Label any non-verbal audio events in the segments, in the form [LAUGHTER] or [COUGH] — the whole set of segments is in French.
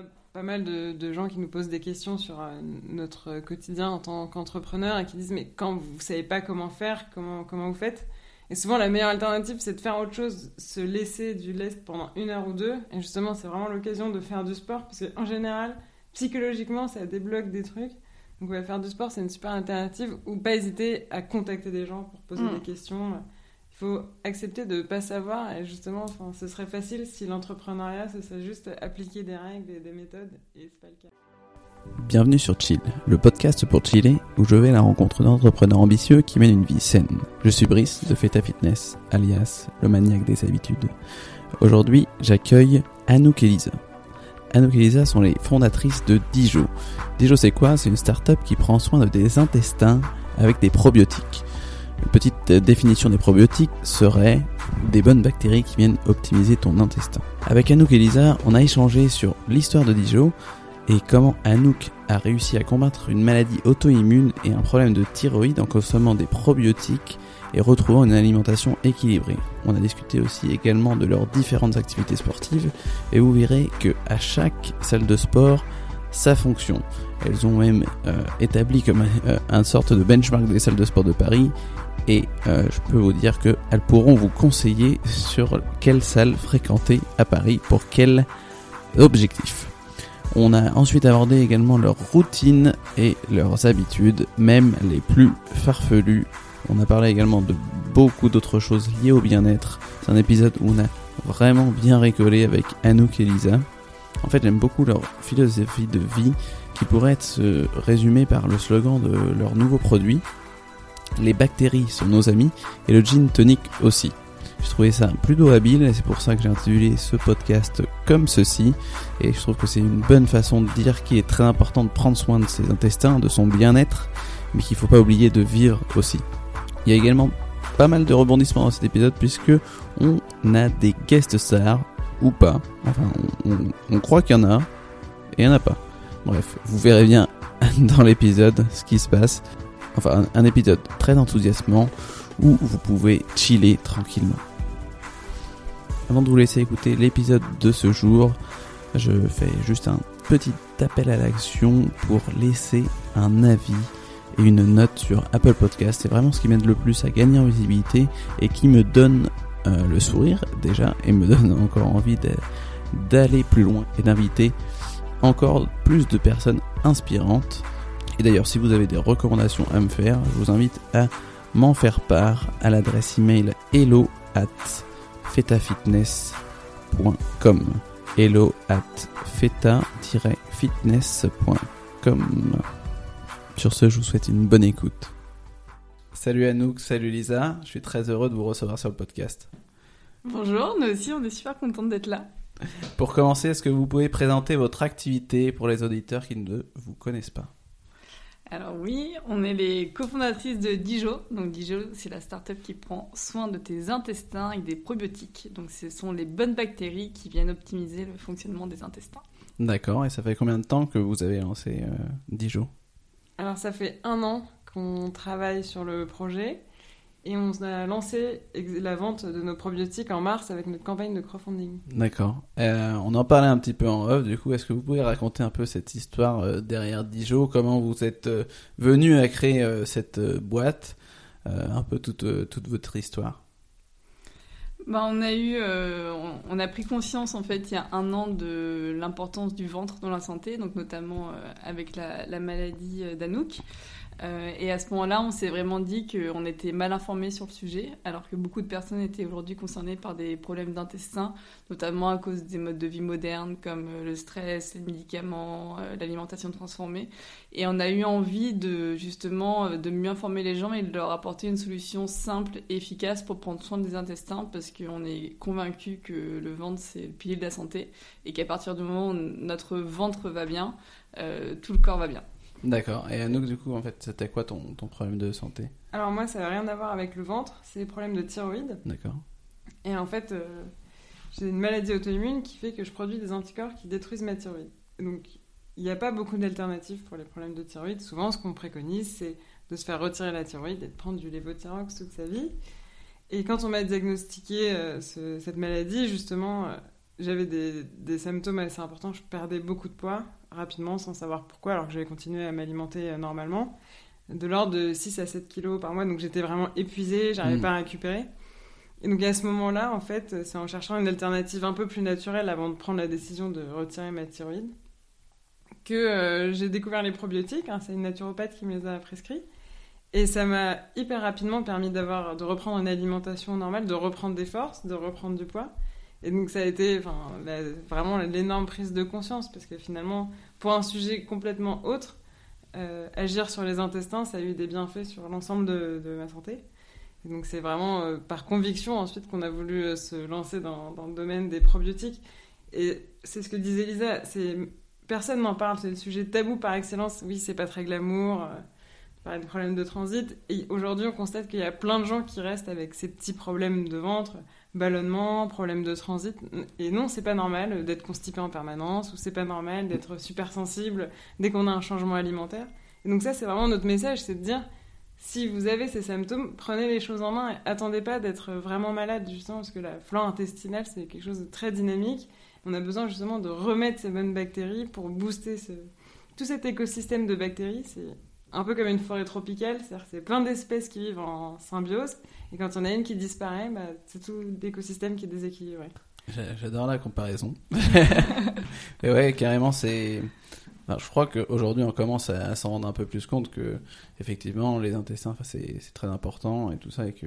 a pas mal de, gens qui nous posent des questions sur euh, notre quotidien en tant qu'entrepreneur et qui disent mais quand vous ne savez pas comment faire, comment, comment vous faites? Et souvent la meilleure alternative c'est de faire autre chose, se laisser du lest pendant une heure ou deux. Et justement c'est vraiment l'occasion de faire du sport parce qu'en général, psychologiquement ça débloque des trucs. Donc faire du sport c'est une super alternative ou pas hésiter à contacter des gens pour poser mm. des questions faut accepter de ne pas savoir et justement, enfin, ce serait facile si l'entrepreneuriat, ce serait juste appliquer des règles et des méthodes et c'est pas le cas. Bienvenue sur Chill, le podcast pour chiller où je vais à la rencontre d'entrepreneurs ambitieux qui mènent une vie saine. Je suis Brice de Feta Fitness, alias le maniaque des habitudes. Aujourd'hui, j'accueille Anouk et Lisa. Anouk et Lisa sont les fondatrices de Dijo. Dijo, c'est quoi? C'est une start-up qui prend soin des intestins avec des probiotiques. Une petite définition des probiotiques serait des bonnes bactéries qui viennent optimiser ton intestin. Avec Anouk et Lisa, on a échangé sur l'histoire de Dijon et comment Anouk a réussi à combattre une maladie auto-immune et un problème de thyroïde en consommant des probiotiques et retrouvant une alimentation équilibrée. On a discuté aussi également de leurs différentes activités sportives et vous verrez que à chaque salle de sport, sa fonction. Elles ont même euh, établi comme euh, un sorte de benchmark des salles de sport de Paris et euh, je peux vous dire qu'elles pourront vous conseiller sur quelle salle fréquenter à Paris pour quel objectif. On a ensuite abordé également leurs routines et leurs habitudes, même les plus farfelues. On a parlé également de beaucoup d'autres choses liées au bien-être. C'est un épisode où on a vraiment bien rigolé avec Anouk et Lisa. En fait, j'aime beaucoup leur philosophie de vie qui pourrait être résumée par le slogan de leur nouveau produit, les bactéries sont nos amis et le gin tonic aussi. J'ai trouvé ça plutôt habile et c'est pour ça que j'ai intitulé ce podcast comme ceci. Et je trouve que c'est une bonne façon de dire qu'il est très important de prendre soin de ses intestins, de son bien-être, mais qu'il ne faut pas oublier de vivre aussi. Il y a également pas mal de rebondissements dans cet épisode puisque on a des guest stars ou pas. Enfin, on, on croit qu'il y en a et il n'y en a pas. Bref, vous verrez bien [LAUGHS] dans l'épisode ce qui se passe enfin un, épisode très enthousiasmant où vous pouvez chiller tranquillement. Avant de vous laisser écouter l'épisode de ce jour, je fais juste un petit appel à l'action pour laisser un avis et une note sur Apple Podcast. C'est vraiment ce qui m'aide le plus à gagner en visibilité et qui me donne euh, le sourire déjà et me [LAUGHS] donne encore envie d'aller plus loin et d'inviter encore plus de personnes inspirantes et d'ailleurs, si vous avez des recommandations à me faire, je vous invite à m'en faire part à l'adresse email hello at fetafitness.com hello at feta-fitness.com Sur ce, je vous souhaite une bonne écoute. Salut Anouk, salut Lisa, je suis très heureux de vous recevoir sur le podcast. Bonjour, nous aussi, on est super contents d'être là. Pour commencer, est-ce que vous pouvez présenter votre activité pour les auditeurs qui ne vous connaissent pas? Alors oui, on est les cofondatrices de Dijo. Donc Dijo, c'est la start-up qui prend soin de tes intestins avec des probiotiques. Donc ce sont les bonnes bactéries qui viennent optimiser le fonctionnement des intestins. D'accord, et ça fait combien de temps que vous avez lancé euh, Dijo? Alors ça fait un an qu'on travaille sur le projet. Et on a lancé la vente de nos probiotiques en mars avec notre campagne de crowdfunding. D'accord. Euh, on en parlait un petit peu en off, du coup, est-ce que vous pouvez raconter un peu cette histoire euh, derrière Dijon Comment vous êtes euh, venu à créer cette boîte? Un peu toute, toute votre histoire bah, on a eu, on, a pris conscience en fait il y a un an de l'importance du ventre dans la santé, donc notamment avec la, la maladie d'Anouk. Euh, et à ce moment-là, on s'est vraiment dit qu'on était mal informé sur le sujet, alors que beaucoup de personnes étaient aujourd'hui concernées par des problèmes d'intestin, notamment à cause des modes de vie modernes comme euh, le stress, les médicaments, euh, l'alimentation transformée. Et on a eu envie de justement de mieux informer les gens et de leur apporter une solution simple et efficace pour prendre soin des intestins, parce qu'on est convaincu que le ventre c'est le pilier de la santé et qu'à partir du moment où notre ventre va bien, tout le corps va bien. D'accord. Et Anouk, du coup, en fait, c'était quoi ton, ton, problème de santé? Alors moi, ça n'a rien à voir avec le ventre, c'est des problèmes de thyroïde. D'accord. Et en fait, euh, j'ai une maladie auto-immune qui fait que je produis des anticorps qui détruisent ma thyroïde. Donc, il n'y a pas beaucoup d'alternatives pour les problèmes de thyroïde. Souvent, ce qu'on préconise, c'est de se faire retirer la thyroïde et de prendre du lévothyrox toute sa vie. Et quand on m'a diagnostiqué euh, cette maladie, justement, euh, j'avais des, des symptômes assez importants. Je perdais beaucoup de poids rapidement sans savoir pourquoi, alors que j'avais continué à m'alimenter euh, normalement. De l'ordre de 6 à 7 kilos par mois, donc j'étais vraiment épuisée, j'arrivais Mm. pas à récupérer. Et donc à ce moment-là, en fait, c'est en cherchant une alternative un peu plus naturelle avant de prendre la décision de retirer ma thyroïde que euh, j'ai découvert les probiotiques. hein, c'est une naturopathe qui me les a prescrits. Et ça m'a hyper rapidement permis d'avoir, de reprendre une alimentation normale, de reprendre des forces, de reprendre du poids. Et donc ça a été vraiment l'énorme prise de conscience parce que finalement, pour un sujet complètement autre, euh, agir sur les intestins, ça a eu des bienfaits sur l'ensemble de, ma santé. Et donc c'est vraiment euh, par conviction ensuite qu'on a voulu euh, se lancer dans, le domaine des probiotiques. Et c'est ce que disait Lisa, personne n'en parle, c'est le sujet tabou par excellence. Oui, c'est pas très glamour, parler de problèmes de transit. Et aujourd'hui, on constate qu'il y a plein de gens qui restent avec ces petits problèmes de ventre, ballonnement, problèmes de transit. Et non, c'est pas normal d'être constipé en permanence, ou c'est pas normal d'être super sensible dès qu'on a un changement alimentaire. Et donc ça, c'est vraiment notre message, c'est de dire si vous avez ces symptômes, prenez les choses en main et attendez pas d'être vraiment malade, justement, parce que la flore intestinale, c'est quelque chose de très dynamique. On a besoin justement de remettre ces bonnes bactéries pour booster tout cet écosystème de bactéries. C'est un peu comme une forêt tropicale, c'est-à-dire c'est plein d'espèces qui vivent en symbiose, et quand en a une qui disparaît, bah, c'est tout l'écosystème qui est déséquilibré. J'a- J'adore la comparaison. [LAUGHS] Mais ouais, carrément, c'est. je crois qu'aujourd'hui, on commence à, s'en rendre un peu plus compte que, effectivement, les intestins, c'est très important et tout ça, et que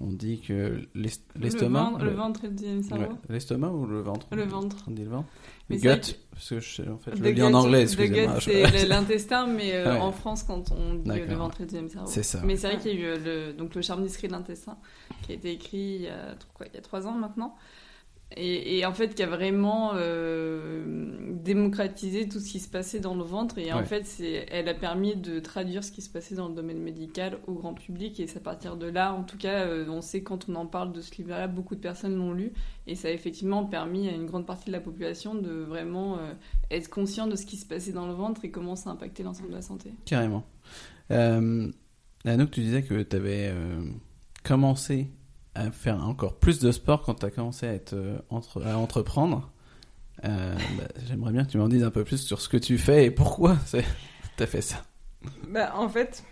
on dit que l'est- l'estomac. Le ventre, le ventre et le deuxième cerveau. Ouais, l'estomac ou le ventre? Le ventre. On dit le ventre. Mais Le gut, parce que je, en fait, je The le dis en anglais, excusez-moi. gut, c'est l'intestin, mais euh, Ouais. en France, quand on dit D'accord. le ventre et le deuxième cerveau. C'est ça. Mais c'est vrai qu'il y a eu euh, le, donc le charme discret de l'intestin, qui a été écrit il y a, quoi, il y a trois ans maintenant. Et, et en fait, qui a vraiment euh, démocratisé tout ce qui se passait dans le ventre. Et en fait, elle a permis de traduire ce qui se passait dans le domaine médical au grand public. Et c'est à partir de là, en tout cas, euh, on sait quand on en parle de ce livre-là, beaucoup de personnes l'ont lu. Et ça a effectivement permis à une grande partie de la population de vraiment euh, être conscient de ce qui se passait dans le ventre et comment ça impactait l'ensemble de la santé. Carrément. Anouk, tu disais que tu avais commencé à faire encore plus de sport quand tu as commencé à, être, euh, entre, à entreprendre. Euh, bah, J'aimerais bien que tu m'en dises un peu plus sur ce que tu fais et pourquoi [LAUGHS] tu as fait ça. Bah, en fait,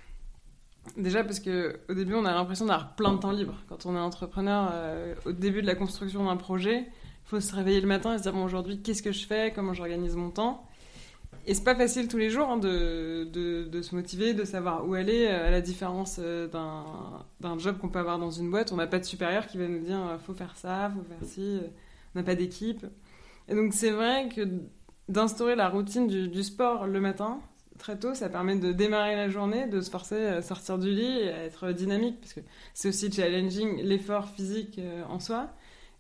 déjà parce que au début, on a l'impression d'avoir plein de temps libre. Quand on est entrepreneur, euh, au début de la construction d'un projet, il faut se réveiller le matin et se dire bon, aujourd'hui, qu'est-ce que je fais? Comment j'organise mon temps? Et c'est pas facile tous les jours hein, de, de, se motiver, de savoir où aller, euh, à la différence euh, d'un job qu'on peut avoir dans une boîte. On n'a pas de supérieur qui va nous dire euh, faut faire ça, faut faire ci, on n'a pas d'équipe. Et donc, c'est vrai que d'instaurer la routine du, sport le matin, très tôt, ça permet de démarrer la journée, de se forcer à sortir du lit à être dynamique, parce que c'est aussi challenging l'effort physique en soi.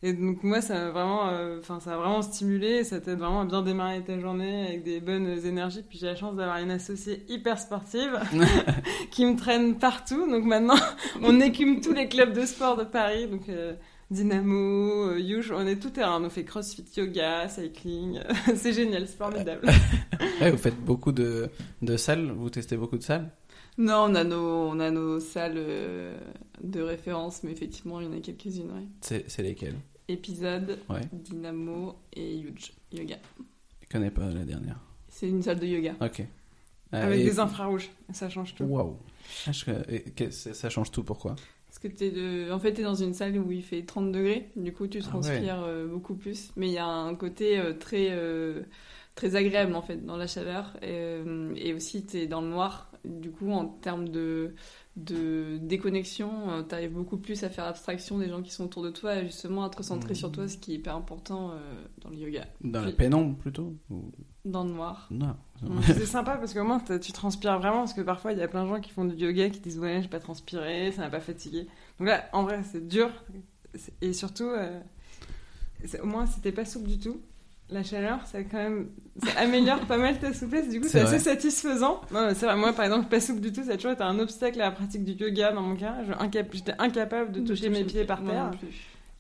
Et donc moi, ça a vraiment, euh, enfin, ça a vraiment stimulé, ça t'aide vraiment à bien démarrer ta journée avec des bonnes énergies. Puis j'ai la chance d'avoir une associée hyper sportive [LAUGHS] qui me traîne partout. Donc maintenant, [LAUGHS] on écume tous les clubs de sport de Paris. Donc euh, Dynamo, euh, Yush, on est tout terrain. On fait CrossFit, yoga, cycling. [LAUGHS] c'est génial, c'est formidable. Ouais, vous faites beaucoup de, de salles, vous testez beaucoup de salles? Non, on a nos, on a nos salles euh, de référence, mais effectivement, il y en a quelques-unes, ouais. C'est lesquelles? Épisode, Ouais. Dynamo et Huge Yoga. Je connais pas la dernière? C'est une salle de yoga. Ok. Euh, Avec et- des infrarouges, ça change tout. Waouh. Ah, je- ça change tout, pourquoi? Parce que t'es de... en fait, t'es dans une salle où il fait 30 degrés, du coup, tu Ah ouais. transpires euh, beaucoup plus. Mais il y a un côté euh, très, très agréable, en fait, dans la chaleur. Et, et aussi, t'es dans le noir. Du coup, en termes de, de déconnexion, euh, t'arrives beaucoup plus à faire abstraction des gens qui sont autour de toi et justement à te recentrer sur toi, ce qui est hyper important euh, dans le yoga. Dans la Puis- pénombre, plutôt Ou- Dans le noir. Non. Mm. C'est sympa parce qu'au moins tu transpires vraiment parce que parfois il y a plein de gens qui font du yoga qui disent ouais j'ai pas transpiré, ça m'a pas fatigué. Donc là en vrai c'est dur et surtout euh, au moins t'es pas souple du tout, la chaleur ça quand même ça améliore pas mal ta souplesse du coup C'est assez satisfaisant. Non, vrai moi par exemple pas souple du tout ça a toujours été un obstacle à la pratique du yoga dans mon cas. J'étais incapable de toucher mes pieds par terre.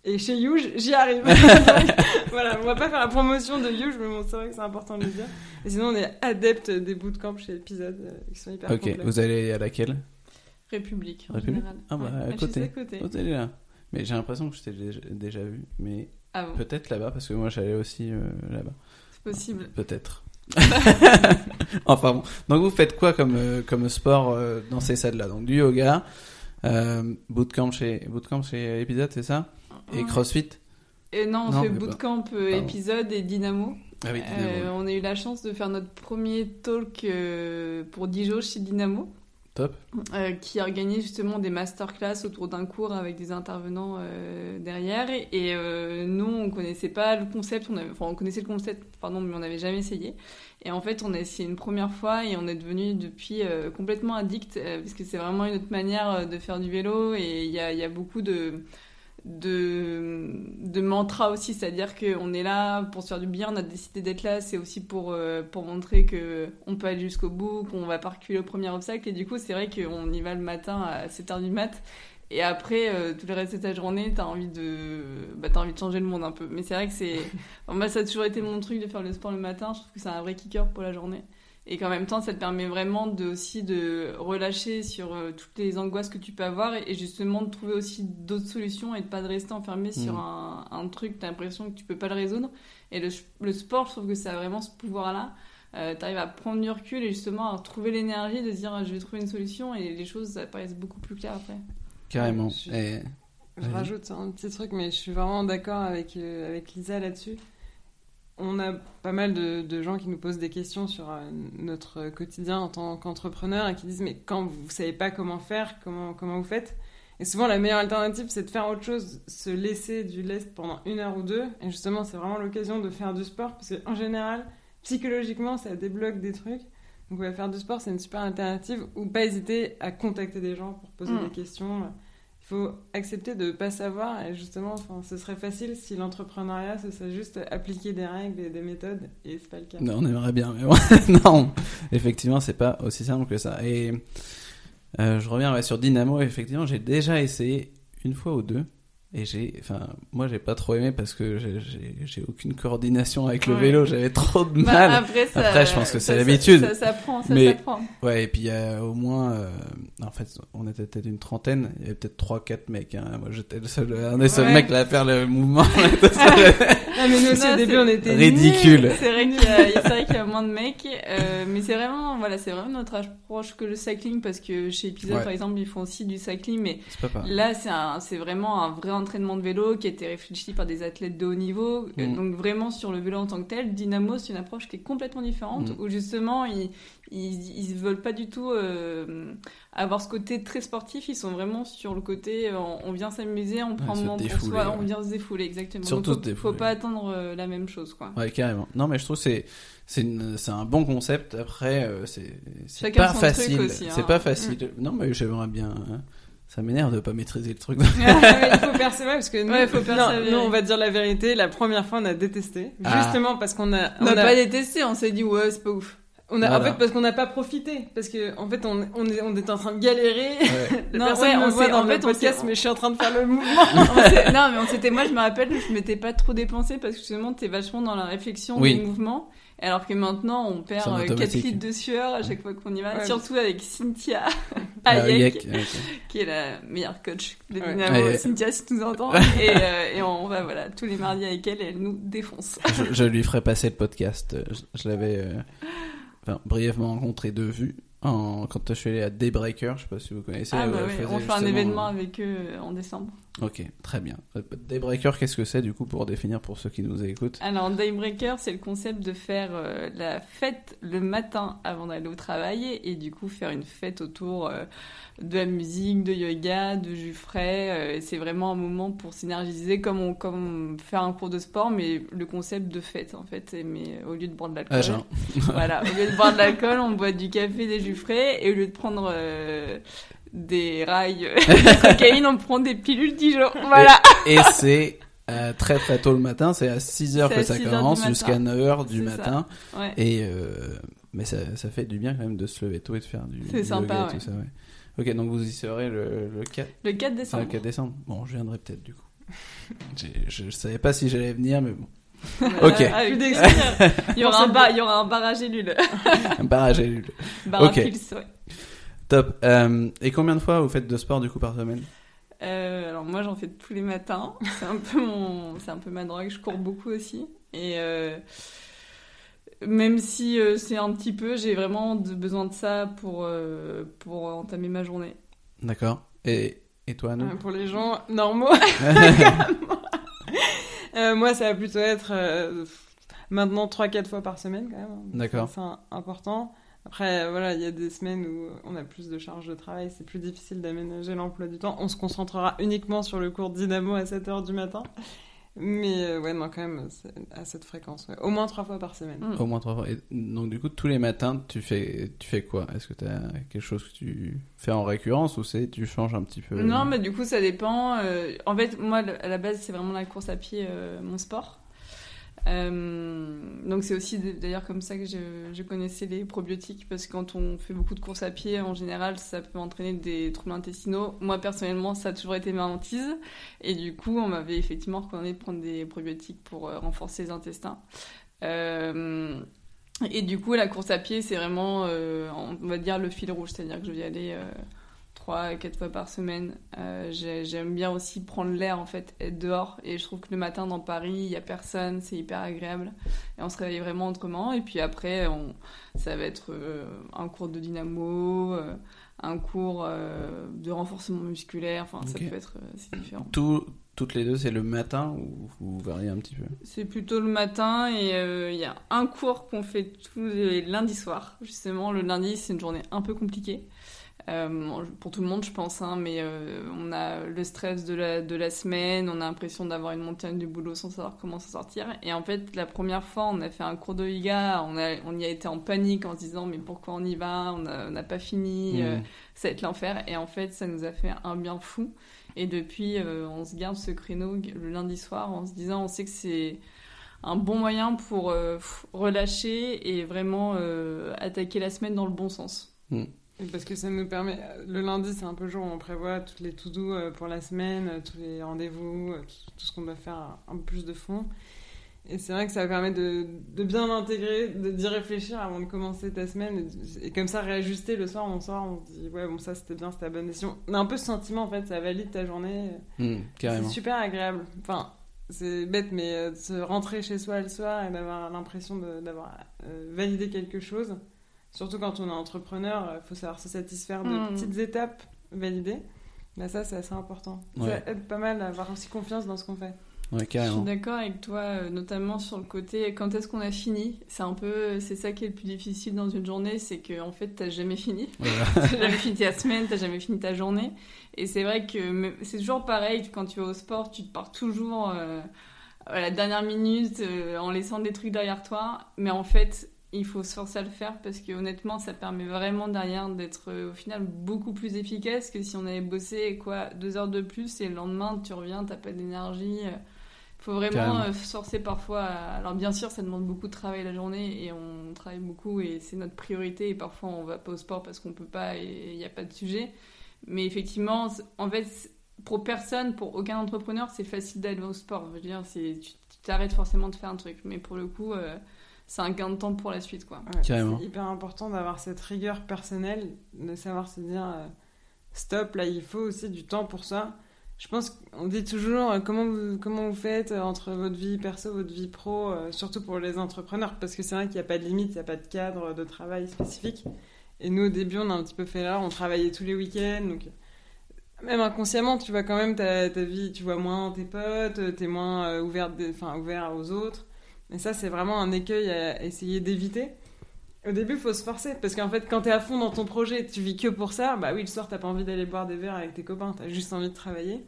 Et chez Yuge, j'y arrive. [LAUGHS] [LAUGHS] Voilà, on va pas faire la promotion de Yuge, mais bon, c'est vrai que c'est important de le dire. Et sinon, on est adepte des bootcamps chez Épisode, euh, qui sont hyper Ok, complets. vous allez à laquelle? République, en République? général. Ah bah, à côté. à côté. Oh, là. Mais j'ai l'impression que je t'ai déjà, déjà vu. Mais Ah bon, Peut-être là-bas, parce que moi j'allais aussi euh, là-bas. c'est possible. Peut-être. [LAUGHS] enfin bon. Donc vous faites quoi comme, euh, comme sport euh, dans ces salles-là? Donc du yoga, bootcamp chez, bootcamp chez Épisode, c'est ça? Et. CrossFit? Et non, on Non, fait bootcamp épisode et dynamo. Ah oui, on a eu la chance de faire notre premier talk pour Dijon chez Dynamo. Euh, qui organise justement des masterclass autour d'un cours avec des intervenants euh, derrière. Et, euh, nous, on connaissait pas le concept, on, enfin, on connaissait le concept, pardon, mais on n'avait jamais essayé. Et en fait, on a essayé une première fois et on est devenu depuis complètement addict, parce que c'est vraiment une autre manière de faire du vélo et il y a beaucoup de de, de mantra aussi, c'est-à-dire qu'on est là pour se faire du bien, on a décidé d'être là, c'est aussi pour, euh, pour montrer que on peut aller jusqu'au bout, qu'on va pas reculer au premier obstacle, et du coup c'est vrai qu'on y va le matin à 7h du mat, et après euh, tout le reste de ta journée, t'as envie de bah, t'as envie de changer le monde un peu. Mais c'est vrai que c'est... [LAUGHS] Moi ça a toujours été mon truc de faire le sport le matin, je trouve que c'est un vrai kicker pour la journée. Et qu'en même temps, ça te permet vraiment de, aussi de relâcher sur euh, toutes les angoisses que tu peux avoir et, et justement de trouver aussi d'autres solutions et de pas de rester enfermé sur Mm. un, un truc, t'as l'impression que tu peux pas le résoudre. Et le, le sport, je trouve que ça a vraiment ce pouvoir-là. Euh, t'arrives à prendre du recul et justement à retrouver l'énergie de dire je vais trouver une solution et les choses ça paraissent beaucoup plus claires après. Carrément. Je Et- rajoute un petit truc, mais je suis vraiment d'accord avec, euh, avec Lisa là-dessus. On a pas mal de, de gens qui nous posent des questions sur euh, notre quotidien en tant qu'entrepreneur et qui disent mais quand vous savez pas comment faire, comment, comment vous faites? Et souvent la meilleure alternative c'est de faire autre chose, se laisser du lest pendant une heure ou deux. Et justement c'est vraiment l'occasion de faire du sport parce qu'en général, psychologiquement ça débloque des trucs. Donc ouais, faire du sport c'est une super alternative ou pas hésiter à contacter des gens pour poser Mm. des questions. Faut accepter de ne pas savoir et justement, enfin, ce serait facile si l'entrepreneuriat, ce serait juste appliquer des règles et des méthodes et c'est pas le cas. Non, on aimerait bien, mais bon, [LAUGHS] non. Effectivement, c'est pas aussi simple que ça. Et euh, je reviens sur Dynamo. Effectivement, j'ai déjà essayé une fois ou deux. Et j'ai, enfin, moi, j'ai pas trop aimé parce que j'ai- aucune coordination avec le Ouais. vélo. J'avais trop de Bah, mal. après, ça- Après, je pense que c'est l'habitude. Ça, ça Mais-. Ouais, et puis il y a au moins, euh, en fait, on était peut-être une trentaine, il y avait peut-être trois, quatre mecs. Hein. Moi, j'étais le seul, un des seuls mecs là, à faire le mouvement. [LAUGHS] [LAUGHS] Mais [LAUGHS] nous aussi Non, au début, c'est on était ridicule. C'est vrai qu'il y, a- y moins de mecs, euh, mais c'est vraiment, voilà, c'est vraiment notre approche que le cycling parce que chez Episode Ouais. par exemple, ils font aussi du cycling, mais là c'est c'est vraiment un vrai entraînement de vélo qui a été réfléchi par des athlètes de haut niveau, Euh, Mm. donc vraiment sur le vélo en tant que tel. Dynamo c'est une approche qui est complètement différente Mm. où justement ils ils, ils veulent pas du tout euh, avoir ce côté très sportif, ils sont vraiment sur le côté euh, on, on vient s'amuser, on prend un moment pour soi, ouais. on vient se défouler exactement. Surtout Donc, faut, faut défouler. pas attendre la même chose quoi. Ouais, carrément. Non, mais je trouve que c'est c'est un bon concept. Après, euh, c'est pas facile. C'est hein. pas facile. Non, mais j'aimerais bien. hein. Ça m'énerve de pas maîtriser le truc. [LAUGHS] Ah, mais il faut [LAUGHS] persévérer parce que nous, Ouais, faut non, nous, on va dire la vérité. La première fois, on a détesté. Ah. Justement parce qu'on a. On n'a a- pas détesté, on s'est dit ouais c'est pas ouf. on a- En fait, parce qu'on n'a pas profité. Parce que, en fait, on, on, est, on en train de galérer. Ouais. [LAUGHS] La Non, personne ouais, me on voit dans en le fait, on podcast, mais je suis en train de faire le mouvement. Non mais on s'était, moi je me rappelle, je m'étais pas trop dépensé parce que justement t'es vachement dans la réflexion Oui. des mouvements. Alors que maintenant on perd C'est en euh, 4 automatique. litres de sueur à chaque fois qu'on y va, Ouais. surtout avec Cynthia [LAUGHS] Ah, Hayek, ok. qui est la meilleure coach de Ouais. Dynamo. Ouais. Cynthia si tu nous entends. et, euh, et on va voilà tous les mardis avec elle, et elle nous défonce. [LAUGHS] je, je lui ferai passer le podcast. Je, je l'avais euh, enfin, brièvement rencontré de vue en, quand je suis allé à Daybreaker. Je sais pas si vous connaissez. Ah bah faisait on fait un événement avec eux euh, en décembre. Ok, très bien. Euh, Daybreaker, qu'est-ce que c'est du coup pour définir pour ceux qui nous écoutent? Alors, Daybreaker, c'est le concept de faire euh, la fête le matin avant d'aller au travail et du coup faire une fête autour euh, de la musique, de yoga, de jus frais. euh, c'est vraiment un moment pour s'énergiser comme, on, comme faire un cours de sport, mais le concept de fête en fait. Mais au lieu de boire de l'alcool, Ah, [LAUGHS] voilà, au lieu de boire de l'alcool, on boit du café, des jus frais et au lieu de prendre euh, des rails [LAUGHS] [LAUGHS] de cocaïne, on prend des pilules Dijon. Voilà. Et c'est euh, très très tôt le matin, c'est à 6h C'est que à ça 6 heures du commence matin. jusqu'à 9h du C'est ça. matin. Ouais. Et euh, mais ça, ça fait du bien quand même de se lever tôt et de faire du, C'est du sympa, yoga et ouais. tout ça. Ouais. Ok, donc vous y serez le, le 4, Le 4 enfin, décembre. le 4 décembre. Bon, je viendrai peut-être du coup. [LAUGHS] Je, je savais pas si j'allais venir, mais bon. Ok. Ah. Il y aura un bar, il y aura un barrage élule. Un barrage à à ouais. Top. Euh, et combien de fois vous faites de sport du coup par semaine Euh, alors moi j'en fais tous les matins. C'est un peu mon, c'est un peu ma drogue. Je cours beaucoup aussi. Et euh, même si euh, c'est un petit peu, j'ai vraiment de- besoin de ça pour euh, pour entamer ma journée. D'accord. Et, et toi, Euh, Pour les gens normaux. [LAUGHS] Euh, moi, ça va plutôt être euh, maintenant 3-4 fois par semaine quand même. D'accord. C'est important. Après, voilà, il y a des semaines où on a plus de charges de travail, c'est plus difficile d'aménager l'emploi du temps. On se concentrera uniquement sur le cours de dynamo à 7h du matin. Mais euh, ouais, non, quand même, à cette fréquence. ouais. Au moins 3 fois par semaine. Mm. Au moins trois fois. Et donc, du coup, tous les matins, tu fais, tu fais quoi? Est-ce que tu as quelque chose que tu fais en récurrence ou c'est tu changes un petit peu? Non, mais du coup, ça dépend. Euh, en fait, moi, à la base, c'est vraiment la course à pied, euh, mon sport. Euh, donc, c'est aussi d'ailleurs comme ça que je, connaissais les probiotiques, parce que quand on fait beaucoup de courses à pied, en général, ça peut entraîner des troubles intestinaux. Moi, personnellement, ça a toujours été ma hantise. Et du coup, on m'avait effectivement recommandé de prendre des probiotiques pour euh, renforcer les intestins. Euh, et du coup, la course à pied, c'est vraiment, on va dire, le fil rouge, c'est-à-dire que je vais y aller. Trois, quatre fois par semaine. Euh, j'ai- J'aime bien aussi prendre l'air, en fait, être dehors. Et je trouve que le matin, dans Paris, il n'y a personne, c'est hyper agréable. Et on se réveille vraiment autrement. Et puis après, on, ça va être euh, un cours de dynamo, euh, un cours de renforcement musculaire. Enfin, ça peut être... c'est différent. Tout- toutes les deux, c'est le matin ou vous variez un petit peu? C'est plutôt le matin et euh, il y a un cours qu'on fait tous les lundis soirs. Justement, le lundi, c'est une journée un peu compliquée. Euh, pour tout le monde, je pense, hein, mais euh, on a le stress de la, de la semaine, on a l'impression d'avoir une montagne du boulot sans savoir comment s'en sortir. Et en fait, la première fois, on a fait un cours de yoga, on, a, on y a été en panique en se disant mais pourquoi on y va? On n'a pas fini, euh, Mhm. ça va être l'enfer. Et en fait, ça nous a fait un bien fou. Et depuis, on se garde ce créneau le lundi soir en se disant on sait que c'est un bon moyen pour relâcher et vraiment attaquer la semaine dans le bon sens. Et Parce que ça nous permet. Le lundi, c'est un peu le jour où on prévoit toutes les to-do euh, pour la semaine, euh, tous les rendez-vous, euh, tout, ce qu'on doit faire un peu plus de fond. Et c'est vrai que ça permet de, de bien l'intégrer, d'y réfléchir avant de commencer ta semaine. Et, et comme ça, réajuster le soir, on sort, on se dit, ouais, bon, ça c'était bien, c'était la bonne décision. On a un peu ce sentiment, en fait, ça valide ta journée. Carrément. C'est super agréable. Enfin, c'est bête, mais de se rentrer chez soi le soir et d'avoir l'impression d'avoir euh, validé quelque chose. Surtout quand on est entrepreneur, il faut savoir se satisfaire de Mm. petites étapes validées. Là, ça, c'est assez important. Ouais. Ça aide pas mal à avoir aussi confiance dans ce qu'on fait. Ouais, Je suis d'accord avec toi, euh, notamment sur le côté quand est-ce qu'on a fini? C'est un peu, c'est ça qui est le plus difficile dans une journée, c'est que en fait t'as jamais fini. [LAUGHS] Voilà. [LAUGHS] t'as jamais fini ta semaine, t'as jamais fini ta journée. Et c'est vrai que c'est toujours pareil quand tu vas au sport, tu te pars toujours euh, à la dernière minute euh, en laissant des trucs derrière toi. Mais en fait, il faut se forcer à le faire parce que honnêtement, ça permet vraiment derrière d'être euh, au final beaucoup plus efficace que si on avait bossé quoi deux heures de plus et le lendemain tu reviens, t'as pas d'énergie. Il faut vraiment euh, se forcer parfois. à- Alors bien sûr, ça demande beaucoup de travail la journée et on travaille beaucoup et c'est notre priorité et parfois on va pas au sport parce qu'on peut pas et il n'y a pas de sujet. Mais effectivement, en fait, pour personne, pour aucun entrepreneur, c'est facile d'aller au sport. Je veux dire, tu t'arrêtes forcément de faire un truc, mais pour le coup, euh, c'est un gain de temps pour la suite, quoi. Ouais. C'est hyper important d'avoir cette rigueur personnelle, de savoir se dire euh, stop, là il faut aussi du temps pour ça. Je pense qu'on dit toujours euh, comment vous, comment vous faites euh, entre votre vie perso, votre vie pro, euh, surtout pour les entrepreneurs, parce que c'est vrai qu'il n'y a pas de limite, il n'y a pas de cadre de travail spécifique. Et nous au début on a un petit peu fait là, on travaillait tous les week-ends, donc même inconsciemment tu vois quand même ta, ta vie, tu vois moins tes potes, t'es moins euh, ouvert, des- enfin, ouvert aux autres. Et ça c'est vraiment un écueil à essayer d'éviter. Au début, il faut se forcer parce qu'en fait, quand t'es à fond dans ton projet, tu vis que pour ça. Bah oui, le soir, t'as pas envie d'aller boire des verres avec tes copains, t'as juste envie de travailler.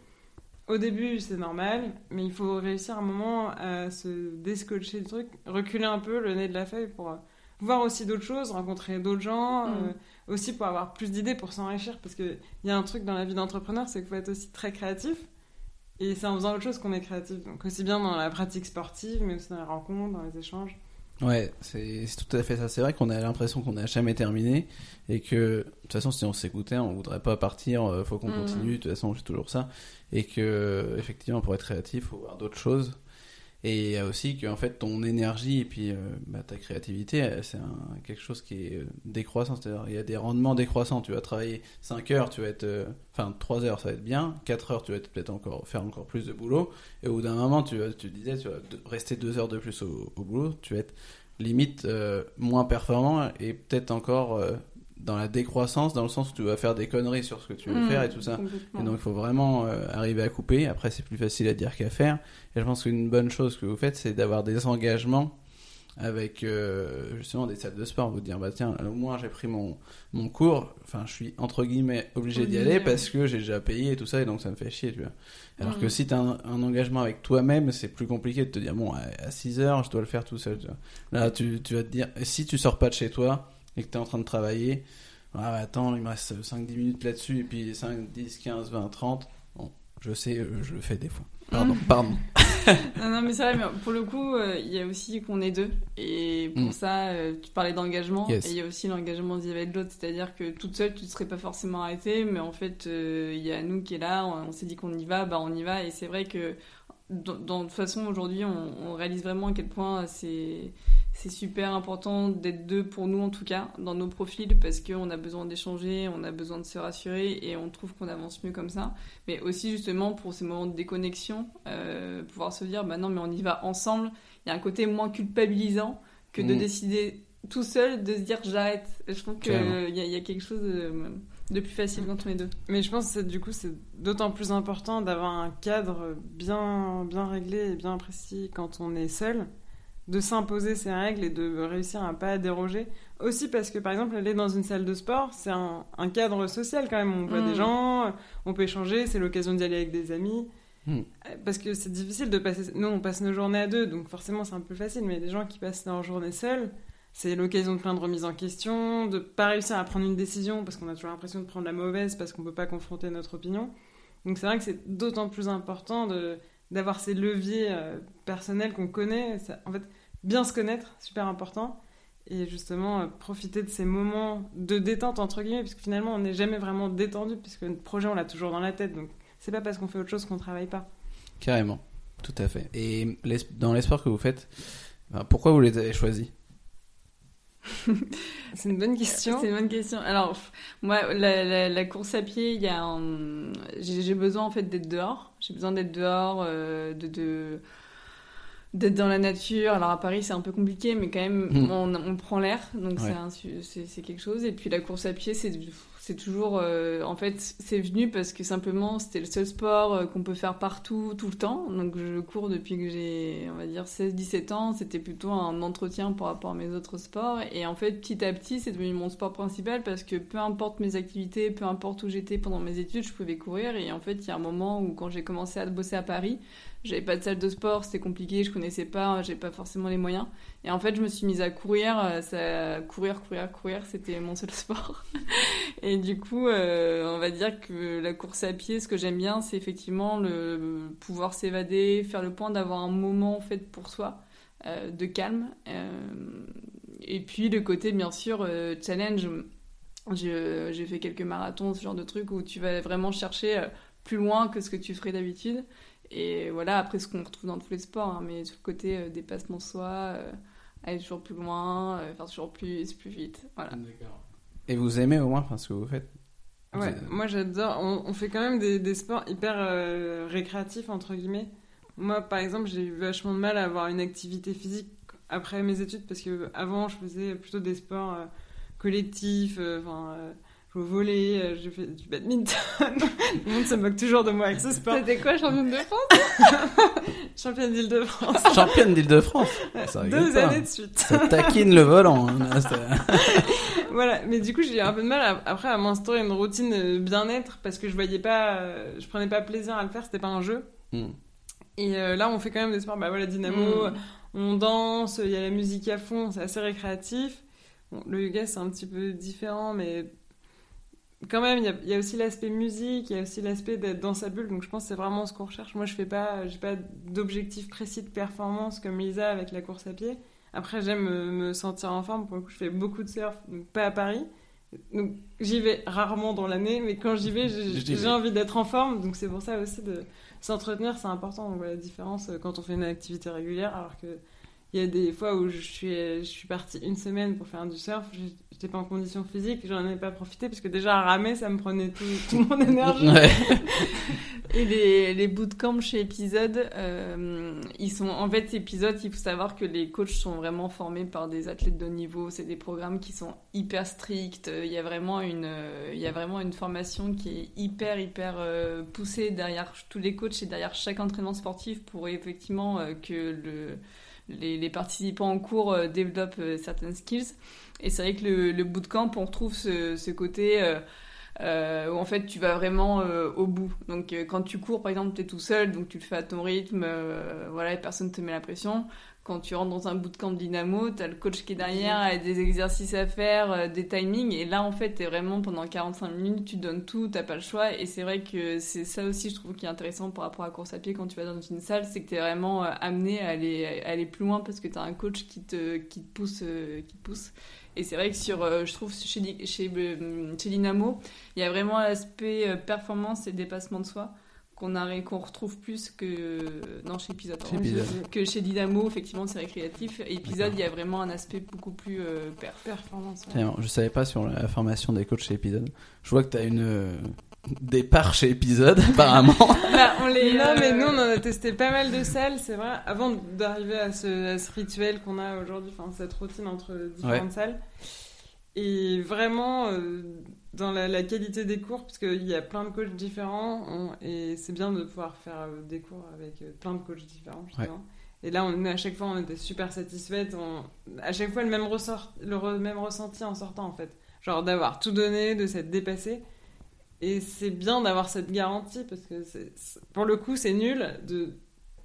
Au début, c'est normal, mais il faut réussir un moment à se déscotcher le truc, reculer un peu le nez de la feuille pour euh, voir aussi d'autres choses, rencontrer d'autres gens, Mm. euh, aussi pour avoir plus d'idées, pour s'enrichir. Parce qu'il y a un truc dans la vie d'entrepreneur, c'est qu'il faut être aussi très créatif. Et c'est en faisant autre chose qu'on est créatif. Donc aussi bien dans la pratique sportive, mais aussi dans les rencontres, dans les échanges. Ouais, c'est tout à fait ça. C'est vrai qu'on a l'impression qu'on n'a jamais terminé et que de toute façon, si on s'écoutait, on voudrait pas partir. euh, faut qu'on Mhm. continue. De toute façon, c'est toujours ça. Et que effectivement, pour être créatif, faut voir d'autres choses. Et aussi que en fait ton énergie et puis euh, bah, ta créativité, euh, c'est quelque chose qui est euh, décroissant. C'est-à-dire il y a des rendements décroissants. Tu vas travailler 5 heures, tu vas être, enfin 3 heures, ça va être bien. 4 heures, tu vas être peut-être encore faire encore plus de boulot. Et au bout d'un moment, tu, vas- tu disais, tu vas rester 2 heures de plus au, boulot. Tu vas être limite moins performant et peut-être encore dans la décroissance, dans le sens où tu vas faire des conneries sur ce que tu veux Mmh, faire et tout ça. Et donc il faut vraiment euh, arriver à couper. Après, c'est plus facile à dire qu'à faire. Et je pense qu'une bonne chose que vous faites, c'est d'avoir des engagements avec euh, justement des salles de sport. Vous dire, bah tiens, au moins j'ai pris mon, mon cours. Enfin, je suis entre guillemets obligé d'y aller parce que j'ai déjà payé et tout ça, et donc ça me fait chier, tu vois. Alors Mhm. que si tu as un, un engagement avec toi-même, c'est plus compliqué de te dire, bon, à, à 6 heures, je dois le faire tout seul. Tu vois. Là, tu, tu vas te dire, si tu sors pas de chez toi et que tu es en train de travailler, ah, bah, attends, il me reste 5-10 minutes là-dessus, et puis 5, 10, 15, 20, 30. Bon, je sais, euh, je le fais des fois. Pardon, pardon. [LAUGHS] Non, non, mais c'est vrai, mais pour le coup, euh, il y a aussi qu'on est deux. Et pour Mm. ça, euh, tu parlais d'engagement. Yes. Et il y a aussi l'engagement vis-à-vis de l'autre. C'est-à-dire que toute seule, tu ne serais pas forcément arrêtée. Mais en fait, euh, il y a nous qui est là. On, on s'est dit qu'on y va, bah on y va. Et c'est vrai que, dans, dans- de toute façon, aujourd'hui, on, on réalise vraiment à quel point c'est. C'est super important d'être deux pour nous en tout cas dans nos profils parce qu'on a besoin d'échanger, on a besoin de se rassurer et on trouve qu'on avance mieux comme ça mais aussi justement pour ces moments de déconnexion, euh, pouvoir se dire, bah non, mais on y va ensemble. Il y a un côté moins culpabilisant que de Mm. décider tout seul de se dire j'arrête. Je trouve qu'il y, y a quelque chose de, de plus facile quand on est deux. Mais je pense que du coup, c'est d'autant plus important d'avoir un cadre bien, bien réglé et bien précis quand on est seul, de s'imposer ces règles et de réussir à pas déroger. Aussi parce que, par exemple, aller dans une salle de sport, c'est un, un cadre social quand même. On voit Mm. des gens, on peut échanger, c'est l'occasion d'y aller avec des amis. Mm. Euh, Parce que c'est difficile de passer. Nous, on passe nos journées à deux, donc forcément, c'est un peu facile. Mais les gens qui passent leur journée seuls, c'est l'occasion de plein de remises en question, de pas réussir à prendre une décision parce qu'on a toujours l'impression de prendre la mauvaise parce qu'on peut pas confronter notre opinion. Donc c'est vrai que c'est d'autant plus important d'avoir ces leviers euh, personnels qu'on connaît. Ça- en fait, bien se connaître, super important. Et justement, euh, profiter de ces moments de détente, entre guillemets, puisque finalement, on n'est jamais vraiment détendu, puisque notre projet, on l'a toujours dans la tête. Donc, c'est pas parce qu'on fait autre chose qu'on travaille pas. Carrément, tout à fait. Et dans les sports que vous faites, ben, pourquoi vous les avez choisis? C'est une bonne question. C'est une bonne question. Alors, moi, la, la- la course à pied, il y a un- j'ai j'ai besoin en fait d'être dehors. J'ai besoin d'être dehors, euh, de, de- d'être dans la nature. Alors à Paris, c'est un peu compliqué, mais quand même, Mm. on, on prend l'air, donc Ouais. c'est un su- c'est c'est quelque chose. Et puis la course à pied, c'est c'est toujours, euh, en fait, c'est venu parce que simplement, c'était le seul sport euh, qu'on peut faire partout, tout le temps. Donc je cours depuis que j'ai, on va dire, 16-17 ans. C'était plutôt un entretien par rapport à mes autres sports. Et en fait, petit à petit, c'est devenu mon sport principal parce que peu importe mes activités, peu importe où j'étais pendant mes études, je pouvais courir. Et en fait, il y a un moment où quand j'ai commencé à bosser à Paris, j'avais pas de salle de sport, c'était compliqué, je connaissais pas, j'avais pas forcément les moyens. Et en fait, je me suis mise à courir, euh, ça, courir, courir, courir, c'était mon seul [LAUGHS] sport. Et du coup, euh, on va dire que la course à pied, ce que j'aime bien, c'est effectivement le pouvoir s'évader, faire le point d'avoir un moment en fait pour soi, euh, de calme. Et puis le côté, bien sûr, challenge. J'ai fait quelques marathons, ce genre de truc où tu vas vraiment chercher plus loin que ce que tu ferais d'habitude. Et voilà, après ce qu'on retrouve dans tous les sports, hein, mais sur le côté euh, dépassement de soi, euh, aller toujours plus loin, euh, faire toujours plus, plus vite. Voilà. Et vous aimez au moins enfin, ce que vous faites? Vous Ouais, moi j'adore. On, on fait quand même des, des sports hyper euh, récréatifs, entre guillemets. Moi, par exemple, j'ai eu vachement de mal à avoir une activité physique après mes études parce que avant je faisais plutôt des sports euh, collectifs, euh, enfin, jouer au volley, euh, j'ai fait du badminton. [LAUGHS] Le monde se moque toujours de moi avec ce sport. C'était quoi, championne de France [LAUGHS] Championne d'Île-de-France. Championne d'Île-de-France Deux pas. années de suite. Ça taquine le volant. hein, [LAUGHS] voilà, mais du coup, j'ai eu un peu de mal à- après à m'instaurer une routine bien-être parce que je voyais pas, euh, je prenais pas plaisir à le faire, c'était pas un jeu. Hmm. Et euh, là, on fait quand même des sports, bah voilà, dynamo, Mm. on danse, il y a la musique à fond, c'est assez récréatif. Bon, le yoga, c'est un petit peu différent, mais quand même, il y a, il y a aussi l'aspect musique, il y a aussi l'aspect d'être dans sa bulle, donc je pense que c'est vraiment ce qu'on recherche. Moi, je fais pas, j'ai pas d'objectif précis de performance comme Lisa avec la course à pied. Après, j'aime me, me sentir en forme, pour le coup, je fais beaucoup de surf, donc pas à Paris, Donc j'y vais rarement dans l'année, mais quand j'y vais, j'ai envie d'être en forme. Donc c'est pour ça aussi de s'entretenir, c'est important. On voit la différence euh, quand on fait une activité régulière, alors que il y a des fois où je suis, je suis partie une semaine pour faire du surf, j'étais pas en condition physique, j'en ai pas profité parce que déjà à ramer, ça me prenait tout, mon [LAUGHS] énergie. Ouais. Et les, les bootcamps chez Épisode, euh, ils sont en fait Épisode, il faut savoir que les coachs sont vraiment formés par des athlètes de haut niveau. C'est des programmes qui sont hyper stricts. Il y a vraiment une, euh, il y a vraiment une formation qui est hyper hyper euh, poussée derrière tous les coachs et derrière chaque entraînement sportif pour effectivement euh, que le les, participants en cours euh, développent euh, certaines skills. Et c'est vrai que le, le bootcamp, on retrouve ce, côté euh, où en fait tu vas vraiment au bout. Donc quand tu cours, par exemple, tu es tout seul, donc tu le fais à ton rythme, voilà, personne te met la pression. Quand tu rentres dans un bootcamp dynamo, tu as le coach qui est derrière, des exercices à faire, euh, des timings, et là en fait, tu es vraiment pendant 45 minutes, tu donnes tout, t'as pas le choix. Et c'est vrai que c'est ça aussi, je trouve, qui est intéressant par rapport à la course à pied quand tu vas dans une salle, c'est que tu es vraiment euh, amené à aller, plus loin parce que tu as un coach qui te, pousse. euh, qui te pousse. Et c'est vrai que sur, je trouve chez, chez, chez Dynamo, il y a vraiment l'aspect performance et dépassement de soi qu'on qu'on retrouve plus que non chez Épisode. Chez pardon. Épisode. [LAUGHS] Que chez Dynamo, effectivement, c'est récréatif. Et Épisode, il y a vraiment un aspect beaucoup plus euh, perf. Performance. ouais. Tiens, je savais pas sur la formation des coachs chez Épisode. Je vois que t'as une euh, des parts chez Épisode [LAUGHS] apparemment. Bah, on les, Non, mais euh, nous, on en a testé pas mal de salles, c'est vrai, avant d'arriver à ce, à ce rituel qu'on a aujourd'hui, enfin, cette routine entre différentes salles. Et vraiment, euh, dans la, la qualité des cours, parce qu'il y a plein de coachs différents, on- et c'est bien de pouvoir faire euh, des cours avec euh, plein de coachs différents. Et là, on, à chaque fois, on était super satisfaites. On, à chaque fois, le même, ressort, le re- même ressenti en sortant, en fait. Genre d'avoir tout donné, de s'être dépassé. Et c'est bien d'avoir cette garantie parce que c'est- pour le coup, c'est nul de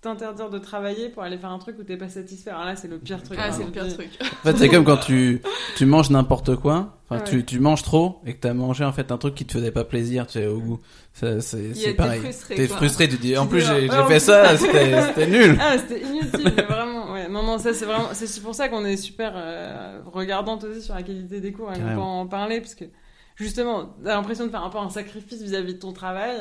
t'interdire de travailler pour aller faire un truc où t'es pas satisfait. Alors là, c'est le pire truc. Ah, hein. c'est le pire truc. En fait, c'est comme quand tu tu manges n'importe quoi. Enfin, Ouais. tu, tu manges trop et que t'as mangé en fait un truc qui te faisait pas plaisir, tu sais, au goût. C'est, Il y a- c'est t'es pareil. frustré, T'es quoi. frustré, tu dis, en plus j'ai, j'ai en fait plus- ça, c'était, nul. Ah, c'était inutile, mais vraiment. Ouais. Non, non, ça c'est vraiment. C'est pour ça qu'on est super euh, regardante aussi sur la qualité des cours et on peut en parler parce que justement, t'as l'impression de faire un peu un sacrifice vis-à-vis de ton travail.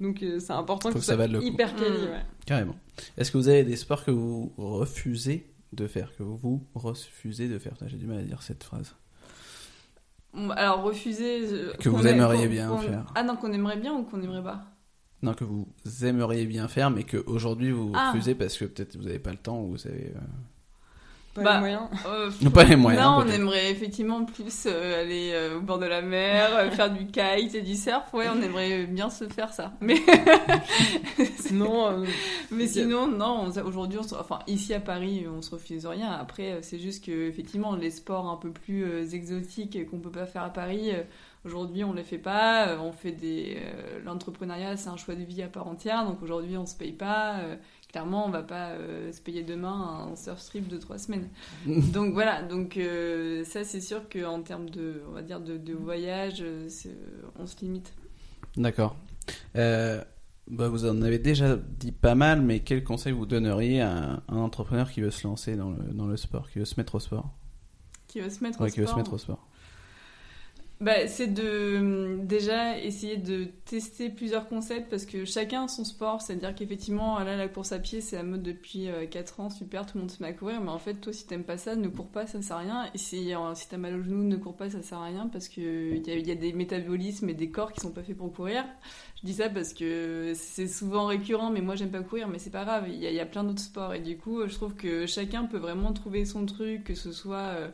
Donc euh, c'est important Faut que ça soit vaille le coup. hyper quali. Mm. Ouais. Carrément. Est-ce que vous avez des sports que vous refusez de faire, que vous refusez de faire? J'ai du mal à dire cette phrase. Alors, refuser. euh, Que vous aimeriez bien faire. Ah non, qu'on aimerait bien ou qu'on aimerait pas? Non, que vous aimeriez bien faire, mais que aujourd'hui vous Ah. refusez parce que peut-être vous n'avez pas le temps ou vous avez. euh, Pas Bah, les moyens. Euh, [LAUGHS] Ou pas les moyens, Non, on aimerait effectivement plus euh, aller euh, au bord de la mer, euh, faire du kite et du surf. Ouais, on aimerait bien se faire ça. Mais, [LAUGHS] Non, euh, mais sinon, non. on- Aujourd'hui, on se- enfin ici à Paris, on se refuse rien. Après, euh, c'est juste que effectivement, les sports un peu plus euh, exotiques qu'on peut pas faire à Paris. euh, Aujourd'hui, on les fait pas. euh, On fait des. euh, L'entrepreneuriat, c'est un choix de vie à part entière. Donc aujourd'hui, on se paye pas. Clairement, on va pas euh, se payer demain un surf strip de trois semaines. [LAUGHS] donc voilà, donc euh, ça c'est sûr qu'en termes de, on va dire de, de voyage, euh, on se limite. D'accord. Euh, bah, vous en avez déjà dit pas mal, mais quel conseil vous donneriez à un, entrepreneur qui veut se lancer dans le, dans le sport, qui veut se mettre au sport? Qui veut se mettre Ouais, au qui veut se mettre au sport. Bah, c'est de hum, déjà essayer de tester plusieurs concepts parce que chacun a son sport. C'est-à-dire qu'effectivement, là, la course à pied, c'est la mode depuis 4 ans, super, tout le monde se met à courir. Mais en fait, toi, si t'aimes pas ça, ne cours pas, ça sert à rien. Et si, euh, t'as mal au genou, ne cours pas, ça sert à rien parce qu'il y a, y a des métabolismes et des corps qui sont pas faits pour courir. Je dis ça parce que c'est souvent récurrent, mais moi, j'aime pas courir, mais c'est pas grave. Il y a, plein d'autres sports. Et du coup, je trouve que chacun peut vraiment trouver son truc, que ce soit. euh,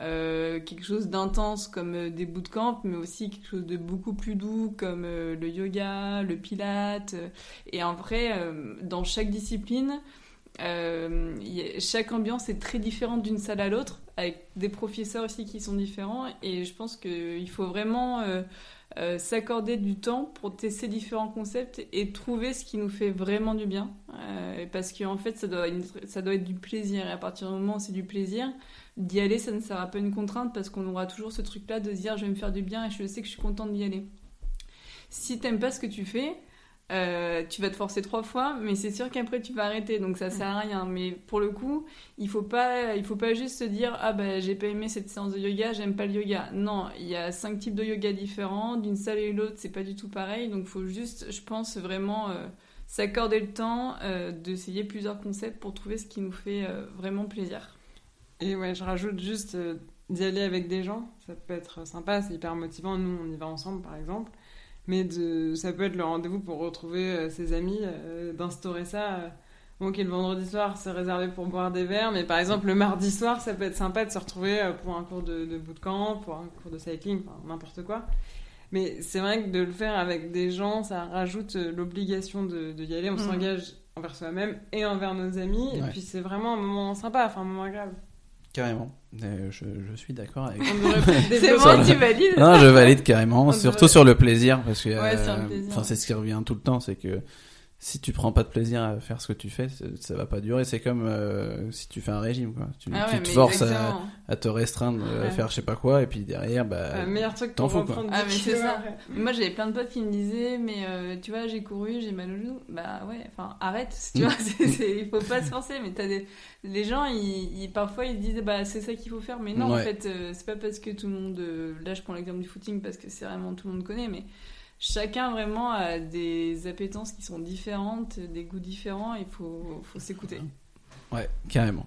euh, quelque chose d'intense comme euh, des bootcamps, mais aussi quelque chose de beaucoup plus doux comme euh, le yoga, le pilate. Et en vrai, dans chaque discipline, chaque ambiance est très différente d'une salle à l'autre, avec des professeurs aussi qui sont différents. Et je pense qu'il faut vraiment s'accorder du temps pour tester différents concepts et trouver ce qui nous fait vraiment du bien. Parce qu'en fait, ça doit, ça doit être du plaisir. Et à partir du moment où c'est du plaisir, d'y aller, ça ne sera pas une contrainte parce qu'on aura toujours ce truc-là de se dire je vais me faire du bien et je sais que je suis contente d'y aller. Si t'aimes pas ce que tu fais, euh, tu vas te forcer trois fois, mais c'est sûr qu'après tu vas arrêter, donc ça sert à rien. Mais pour le coup, il faut pas, il faut pas juste se dire ah bah j'ai pas aimé cette séance de yoga, j'aime pas le yoga. Non, il y a cinq types de yoga différents, d'une salle et l'autre c'est pas du tout pareil, donc faut juste, je pense vraiment euh, s'accorder le temps euh, d'essayer plusieurs concepts pour trouver ce qui nous fait vraiment plaisir. Et ouais, je rajoute juste euh, d'y aller avec des gens. Ça peut être sympa, c'est hyper motivant. Nous, on y va ensemble, par exemple. Mais de, ça peut être le rendez-vous pour retrouver euh, ses amis, euh, d'instaurer ça. Bon, ok, le vendredi soir, c'est réservé pour boire des verres, mais par exemple, le mardi soir, ça peut être sympa de se retrouver pour un cours de, de bootcamp, pour un cours de cycling, enfin, n'importe quoi. Mais c'est vrai que de le faire avec des gens, ça rajoute l'obligation de, de y aller. On Mhm. s'engage envers soi-même et envers nos amis. Et puis, c'est vraiment un moment sympa, enfin, un moment agréable. Carrément. Euh, je, je suis d'accord avec. [LAUGHS] C'est bon, le- tu valides Non, je valide carrément, On surtout devrait- sur le plaisir, parce que Ouais, euh, c'est ce qui revient tout le temps, c'est que si tu prends pas de plaisir à faire ce que tu fais, ça- va pas durer. C'est comme euh, si tu fais un régime, quoi. Tu, Ah tu ouais, te forces à, te restreindre, euh, à Ouais. faire je sais pas quoi, et puis derrière, bah, Euh, meilleur truc t'en fous, quoi. Ah, 10 mais c'est kilos ça. après. Moi, j'avais plein de potes qui me disaient, mais euh, tu vois, j'ai couru, j'ai mal au genou. Bah ouais, enfin, arrête, tu vois, [LAUGHS] il faut pas se forcer. Mais t'as des... les gens, ils, ils- parfois, ils disent, bah c'est ça qu'il faut faire. Mais non, en Ouais. fait, euh, c'est pas parce que tout le monde. euh, là, je prends l'exemple du footing parce que c'est vraiment tout le monde connaît, mais chacun vraiment a des appétences qui sont différentes, des goûts différents. Il faut, faut s'écouter. ouais, carrément.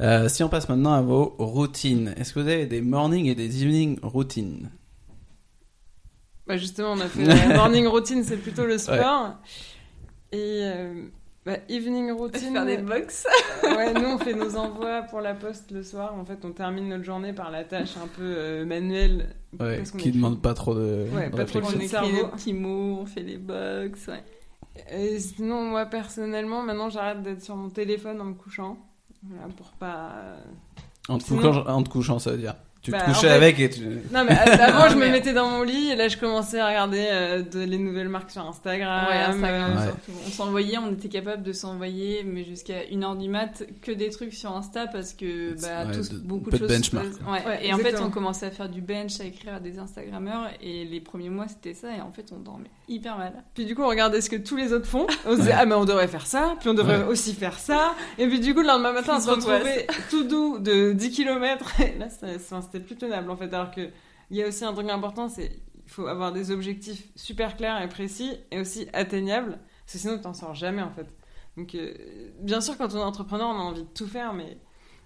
Euh, si on passe maintenant à vos routines, est-ce que vous avez des morning et des evening routines? Bah justement, on a fait [LAUGHS] la morning routine, c'est plutôt le sport. Et euh, bah, evening routine. Faire des box. ouais, nous on fait nos envois pour la poste le soir. En fait, on termine notre journée par la tâche un peu euh, manuelle. Ouais, Parce Qui demande pas trop de, Ouais, de pas trop réflexion. de On écrit des petits mots, on fait des box. Ouais. Et sinon, moi personnellement, maintenant j'arrête d'être sur mon téléphone en me couchant. Voilà, pour pas. En te, Sinon- couchant, en te couchant, ça veut dire. Tu Bah, te en couchais fait- avec et tu. Non, mais [LAUGHS] avant, je me mettais dans mon lit et là, je commençais à regarder euh, de, les nouvelles marques sur Instagram. Ouais, Instagram euh, Ouais. surtout. On s'envoyait, on était capable de s'envoyer, mais jusqu'à 1h du mat, que des trucs sur Insta parce que bah, Ouais, tous, de- beaucoup de de choses. benchmark, et en fait, on commençait à faire du bench, à écrire à des Instagrammeurs, et les premiers mois, c'était ça, et en fait, on dormait hyper mal. Puis du coup, on regardait ce que tous les autres font. On se disait, ah, mais on devrait faire ça. Puis on devrait Ouais. aussi faire ça. Et puis du coup, le lendemain matin, on se retrouvait tout doux de 10 km. Et là, c'était plus tenable en fait. Alors que il y a aussi un truc important, c'est il faut avoir des objectifs super clairs et précis et aussi atteignables. Parce que sinon, tu t'en sors jamais en fait. Donc, euh, bien sûr, quand on est entrepreneur, on a envie de tout faire, mais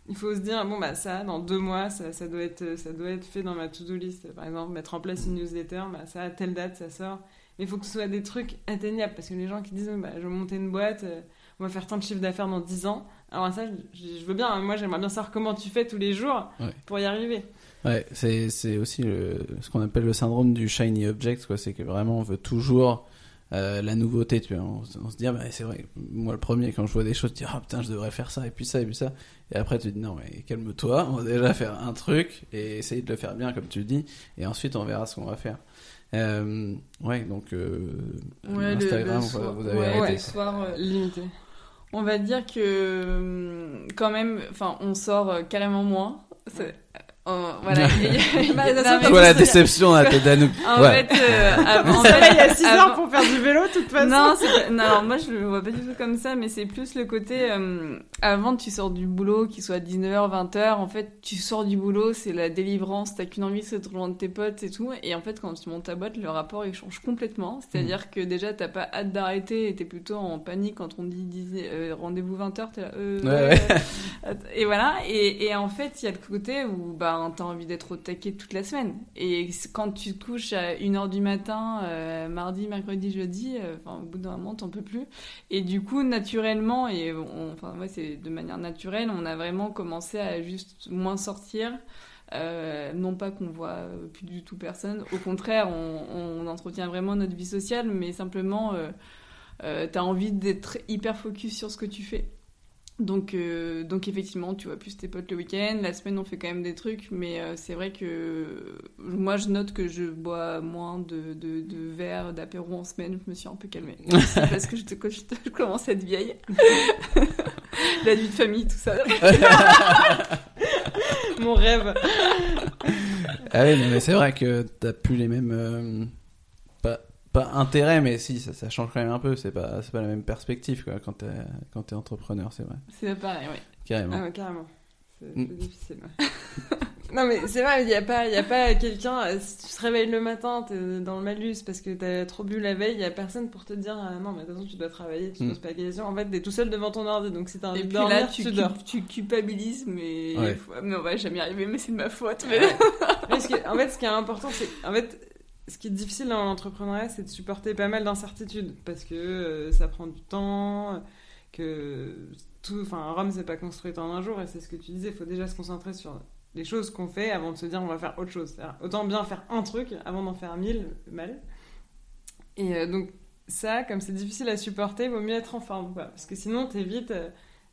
il faut se dire, bon, bah ça, dans deux mois, ça, ça, doit, être, ça doit être fait dans ma to-do list. Par exemple, mettre en place une newsletter, bah ça, à telle date, ça sort. Mais il faut que ce soit des trucs atteignables, parce que les gens qui disent, bah, je vais monter une boîte, euh, on va faire tant de chiffre d'affaires dans 10 ans. Alors ça, je, je veux bien, hein. moi j'aimerais bien savoir comment tu fais tous les jours Ouais. pour y arriver. Ouais, c'est c'est aussi le, ce qu'on appelle le syndrome du shiny object, quoi. C'est que vraiment on veut toujours euh, la nouveauté, tu vois. On, se- on se dit, ah, bah, c'est vrai, moi le premier, quand je vois des choses, je dis, ah putain, je devrais faire ça, et puis ça, et puis ça. Et après, tu te dis, non, mais calme-toi, on va déjà faire un truc, et essayer de le faire bien, comme tu dis, et ensuite on verra ce qu'on va faire. Euh, ouais, donc euh, Ouais, le- Instagram, le soir- vous avez ouais, arrêté. le soir, euh, Limité. on va dire que hum, quand même, enfin, on sort euh, carrément moins. Euh, voilà. Il y a- il y a- [LAUGHS] Bah, Tu vois la déception à tête d'Anouk. En Ouais. fait, euh, avant- On se réveille à 6 avant- heures pour faire du vélo, de toute façon. Non, c'est pas- non, alors moi je le vois pas du tout comme ça, mais c'est plus le côté euh, avant tu sors du boulot, qu'il soit 19h, 20h, en fait tu sors du boulot, c'est la délivrance, t'as qu'une envie, c'est de te rejoindre tes potes et tout, et en fait quand tu montes ta boîte, le rapport il change complètement, c'est-à-dire que déjà t'as pas hâte d'arrêter et t'es plutôt en panique quand on te dit, dit, euh, rendez-vous 20h, t'es là, euh, Ouais, ouais. [LAUGHS] et voilà, et, et en fait il y a le côté où bah, t'as envie d'être au taquet toute la semaine, et quand tu te couches à 1h du matin, euh, mardi, mercredi, jeudi, euh, au bout d'un moment, t'en peux plus. Et du coup, naturellement, et enfin, ouais, c'est de manière naturelle, on a vraiment commencé à juste moins sortir. Euh, non pas qu'on voit plus du tout personne, au contraire, on, entretient vraiment notre vie sociale, mais simplement, t'as envie d'être hyper focus sur ce que tu fais. Donc, euh, donc effectivement, tu vois plus tes potes le week-end. La semaine, on fait quand même des trucs, mais euh, c'est vrai que moi, je note que je bois moins de, de, de verres d'apéro en semaine. Je me suis un peu calmée. [LAUGHS] C'est parce que je, te- je, te- je commence à être vieille. [LAUGHS] La vie de famille, tout ça. [LAUGHS] Mon rêve. Ah oui, mais c'est vrai que t'as plus les mêmes. euh, pas, intérêt, mais si, ça, ça change quand même un peu. C'est pas, c'est pas la même perspective quoi, quand t'es, quand t'es entrepreneur, c'est vrai. C'est pas pareil, oui. Carrément. Ah ouais, carrément. C'est Mm. difficile. ouais. [LAUGHS] non, mais c'est vrai, il n'y a pas, il y a pas quelqu'un. euh, Si tu te réveilles le matin, t'es dans le malus parce que t'as trop bu la veille, il y a personne pour te dire ah, non, mais de toute façon, tu dois travailler, tu te Mm. poses pas la question. En fait, t'es tout seul devant ton ordi, donc si t'as envie Et de dormir, là, tu, tu cu- dors. tu culpabilises, mais... Ouais. mais on va jamais y arriver, mais c'est de ma faute. Mais... Ouais. [LAUGHS] Parce que, en fait, ce qui est important, c'est. En fait, ce qui est difficile dans l'entrepreneuriat, c'est de supporter pas mal d'incertitudes. Parce que euh, ça prend du temps, que tout. Enfin, Rome, c'est pas construit en un jour, et c'est ce que tu disais, il faut déjà se concentrer sur les choses qu'on fait avant de se dire on va faire autre chose. Autant bien faire un truc avant d'en faire mille, mal. Et euh, donc, ça, comme c'est difficile à supporter, vaut mieux être en forme, quoi. Parce que sinon, t'es vite, euh,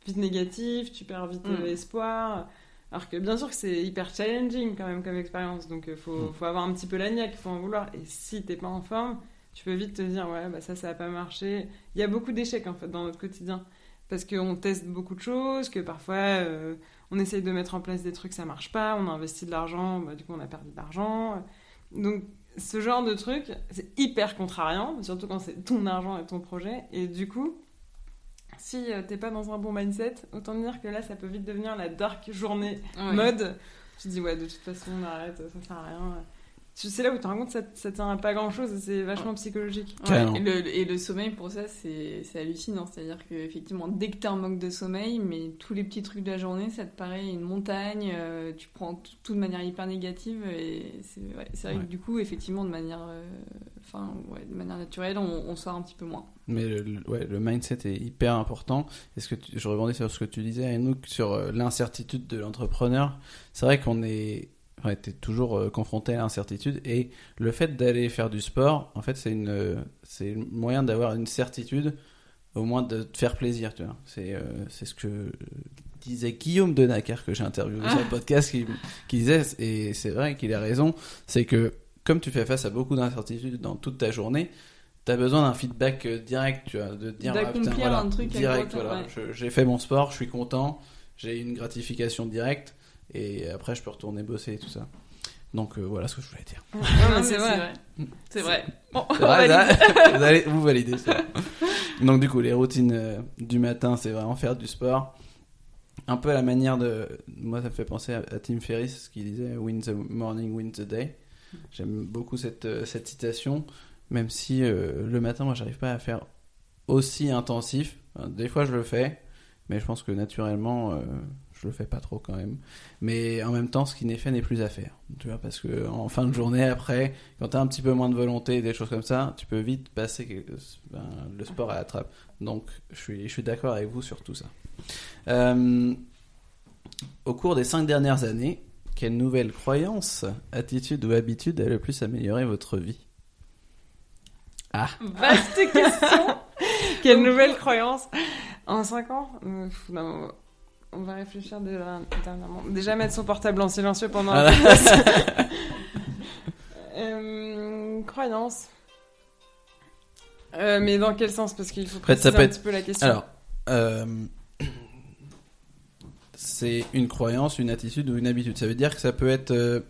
vite négatif, tu perds vite Mm. euh, espoir. Alors que bien sûr que c'est hyper challenging quand même comme expérience, donc il faut, Mm. faut avoir un petit peu la niaque, il faut en vouloir. Et si t'es pas en forme, tu peux vite te dire ouais bah ça ça a pas marché. Il y a beaucoup d'échecs en fait dans notre quotidien parce qu'on teste beaucoup de choses, que parfois euh, on essaye de mettre en place des trucs ça marche pas, on a investi de l'argent, bah, du coup on a perdu de l'argent. Donc ce genre de truc c'est hyper contrariant, surtout quand c'est ton argent et ton projet. Et du coup si euh, t'es pas dans un bon mindset, autant dire que là ça peut vite devenir la dark journée Ouais. mode. Tu te dis, ouais, de toute façon, on arrête, ça sert à rien. Tu- C'est là où tu te rends compte que ça, ça tient à pas grand chose et c'est vachement psychologique. Ouais, et, le, et le sommeil, pour ça, c'est c'est hallucinant. C'est-à-dire qu'effectivement, dès que tu un manque de sommeil, mais tous les petits trucs de la journée, ça te paraît une montagne, euh, tu prends tout, tout de manière hyper négative. Et c'est ouais, vrai Ouais. que du coup, effectivement, de manière, euh, enfin, ouais, de manière naturelle, on, on sort un petit peu moins. Mais le, le- ouais, le mindset est hyper important. Est-ce que tu- je rebondis sur ce que tu disais, Anouk, sur euh, l'incertitude de l'entrepreneur. C'est vrai qu'on est, t'es toujours euh, confronté à l'incertitude et le fait d'aller faire du sport, en fait, c'est une, euh, c'est le moyen d'avoir une certitude, au moins de te faire plaisir, tu vois. C'est, euh, c'est ce que disait Guillaume Denacker que j'ai interviewé sur le podcast qui, qui disait, et c'est vrai qu'il a raison, c'est que comme tu fais face à beaucoup d'incertitudes dans toute ta journée, T'as besoin d'un feedback euh, direct, tu vois, de dire ah, putain, voilà, un truc direct, voilà. ouais. J'ai fait mon sport, je suis content, j'ai une gratification directe et après je peux retourner bosser et tout ça. Donc euh, voilà ce que je voulais dire. Non, Non, mais mais c'est vrai. C'est vrai. Bon, vrai, valide. ça [LAUGHS] vous, allez, vous validez ça. Donc du coup les routines euh, du matin c'est vraiment faire du sport. Un peu à la manière de... Moi ça me fait penser à, à Tim Ferriss qui disait Win the morning, win the day. J'aime beaucoup cette, euh, cette citation, même si euh, le matin moi j'arrive pas à faire aussi intensif. Des fois je le fais, mais je pense que naturellement euh, je le fais pas trop quand même. Mais en même temps ce qui n'est fait n'est plus à faire. Tu vois, parce que en fin de journée après, quand t'as un petit peu moins de volonté, des choses comme ça, tu peux vite passer ben, le sport à la trappe. Donc je suis, je suis d'accord avec vous sur tout ça. Euh, au cours des cinq dernières années, quelle nouvelle croyance, attitude ou habitude a le plus amélioré votre vie? Ah, Vaste [LAUGHS] question. Quelle nouvelle croyance? En 5 ans? Euh, non, On va réfléchir déjà, dernièrement. Déjà mettre son portable en silencieux pendant Voilà. podcast. [LAUGHS] Euh, croyance. Euh, mais dans quel sens? Parce qu'il faut ça préciser peut un être- petit peu la question. alors, euh, c'est une croyance, une attitude ou une habitude. Ça veut dire que ça peut être, euh,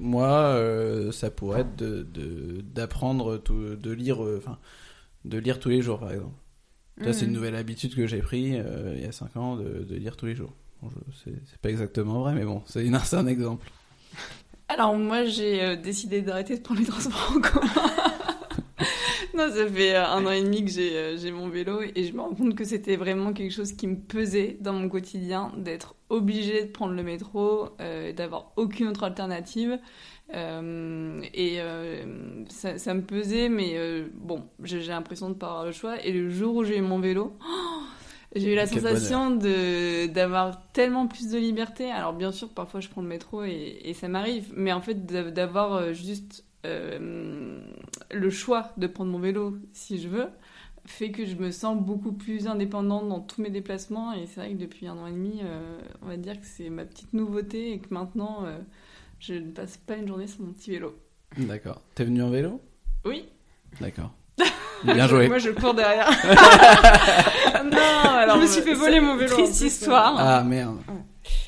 moi, euh, ça pourrait être de d'apprendre, de lire, euh, enfin, de lire tous les jours, par exemple. Ça, c'est une Mhm. nouvelle habitude que j'ai pris il y a 5 ans de, de lire tous les jours. Bon, c'est pas exactement vrai, mais bon, c'est [LAUGHS] un exemple. Alors moi j'ai décidé d'arrêter de prendre les transports en commun. [LAUGHS] non, ça fait euh, un an et demi que j'ai euh, j'ai mon vélo et je me rends compte que c'était vraiment quelque chose qui me pesait dans mon quotidien, d'être obligée de prendre le métro, euh, d'avoir aucune autre alternative. Euh, et euh, ça, ça me pesait, mais bon, j'ai l'impression de pas avoir le choix. Et le jour où j'ai eu mon vélo, [GASPS] j'ai eu la Quel sensation de d'avoir tellement plus de liberté. Alors bien sûr, parfois je prends le métro et, et ça m'arrive, mais en fait d'a- d'avoir juste euh, le choix de prendre mon vélo si je veux fait que je me sens beaucoup plus indépendante dans tous mes déplacements et c'est vrai que depuis un an et demi, euh, on va dire que c'est ma petite nouveauté et que maintenant euh, je ne passe pas une journée sur mon petit vélo. D'accord. T'es venu en vélo? Oui. D'accord. [LAUGHS] Bien joué. Moi, je cours derrière. [LAUGHS] non, alors je me suis fait voler mon vélo. Triste histoire. Ah merde. Ouais.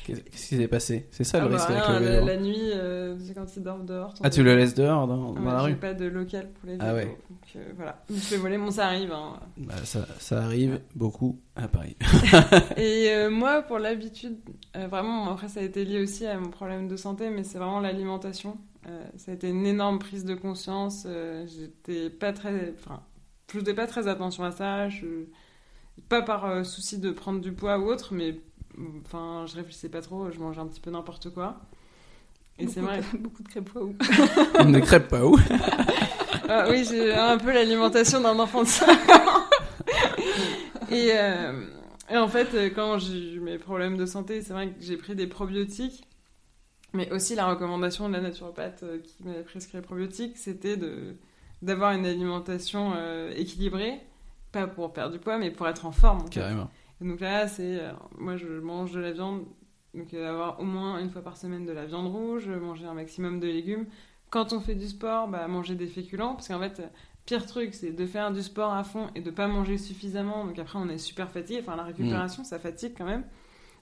Qu'est-ce qui s'est passé? C'est ça le Ah bah, risque avec le vélo. la nuit, euh, c'est quand ils dorment dehors. Ah, tu le laisses dehors dans, dans Ouais, la rue? pas de local pour les vélos. Ah ouais. Donc euh, voilà, je fais voler, bon ça arrive. Hein. Bah, ça, ça arrive beaucoup à Paris. [LAUGHS] Et euh, moi, pour l'habitude, euh, vraiment, après ça a été lié aussi à mon problème de santé, mais c'est vraiment l'alimentation. Ça a été une énorme prise de conscience. J'étais pas très, enfin, je faisais pas très attention à ça. Je... Pas par souci de prendre du poids ou autre, mais enfin, je réfléchissais pas trop. Je mangeais un petit peu n'importe quoi. Et c'est vrai. de- [LAUGHS] Beaucoup de crêpes ou On ne crêpe pas où [LAUGHS] Ah oui, j'ai un peu l'alimentation d'un enfant de 5 ans. [LAUGHS] et, euh, et en fait, quand j'ai eu mes problèmes de santé, c'est vrai que j'ai pris des probiotiques. Mais aussi la recommandation de la naturopathe euh, qui m'avait prescrit les probiotiques, c'était de d'avoir une alimentation euh, équilibrée, pas pour perdre du poids, mais pour être en forme. en. Carrément. Donc là, c'est. euh, moi, je mange de la viande. Donc, euh, avoir au moins une fois par semaine de la viande rouge, manger un maximum de légumes. Quand on fait du sport, bah, manger des féculents. Parce qu'en fait, euh, pire truc, c'est de faire du sport à fond et de pas manger suffisamment. Donc après, on est super fatigué. Enfin, la récupération, ça fatigue quand même.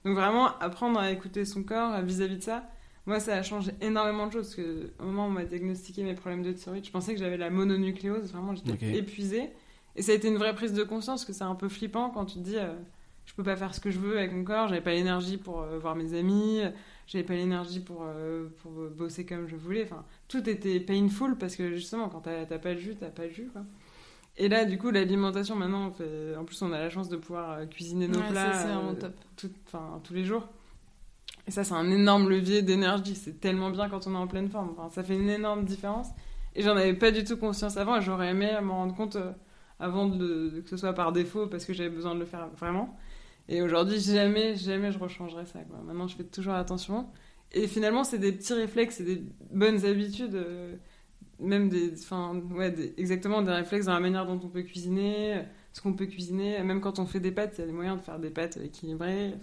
Donc vraiment, apprendre à écouter son corps vis-à-vis de ça. Moi, ça a changé énormément de choses. Parce que au moment où on m'a diagnostiqué mes problèmes de thyroïde, je pensais que j'avais la mononucléose. Vraiment, j'étais épuisée. Et ça a été une vraie prise de conscience que c'est un peu flippant quand tu te dis euh, je peux pas faire ce que je veux avec mon corps, j'avais pas l'énergie pour euh, voir mes amis, j'avais pas l'énergie pour, euh, pour bosser comme je voulais. Enfin, tout était painful parce que justement, quand t'as pas le jus, t'as pas le jus. Quoi. Et là, du coup, l'alimentation, maintenant, on fait... en plus, on a la chance de pouvoir euh, cuisiner nos Ouais, plats ça, euh, top. tout- tous les jours. Et ça, c'est un énorme levier d'énergie. C'est tellement bien quand on est en pleine forme. Enfin, ça fait une énorme différence. Et j'en avais pas du tout conscience avant. Et j'aurais aimé m'en rendre compte avant de- que ce soit par défaut parce que j'avais besoin de le faire vraiment. Et aujourd'hui, jamais, jamais je rechangerais ça. Maintenant, je fais toujours attention. Et finalement, c'est des petits réflexes, c'est des bonnes habitudes. euh, même des, ouais, exactement des réflexes dans la manière dont on peut cuisiner, euh, ce qu'on peut cuisiner. Même quand on fait des pâtes, il y a des moyens de faire des pâtes équilibrées.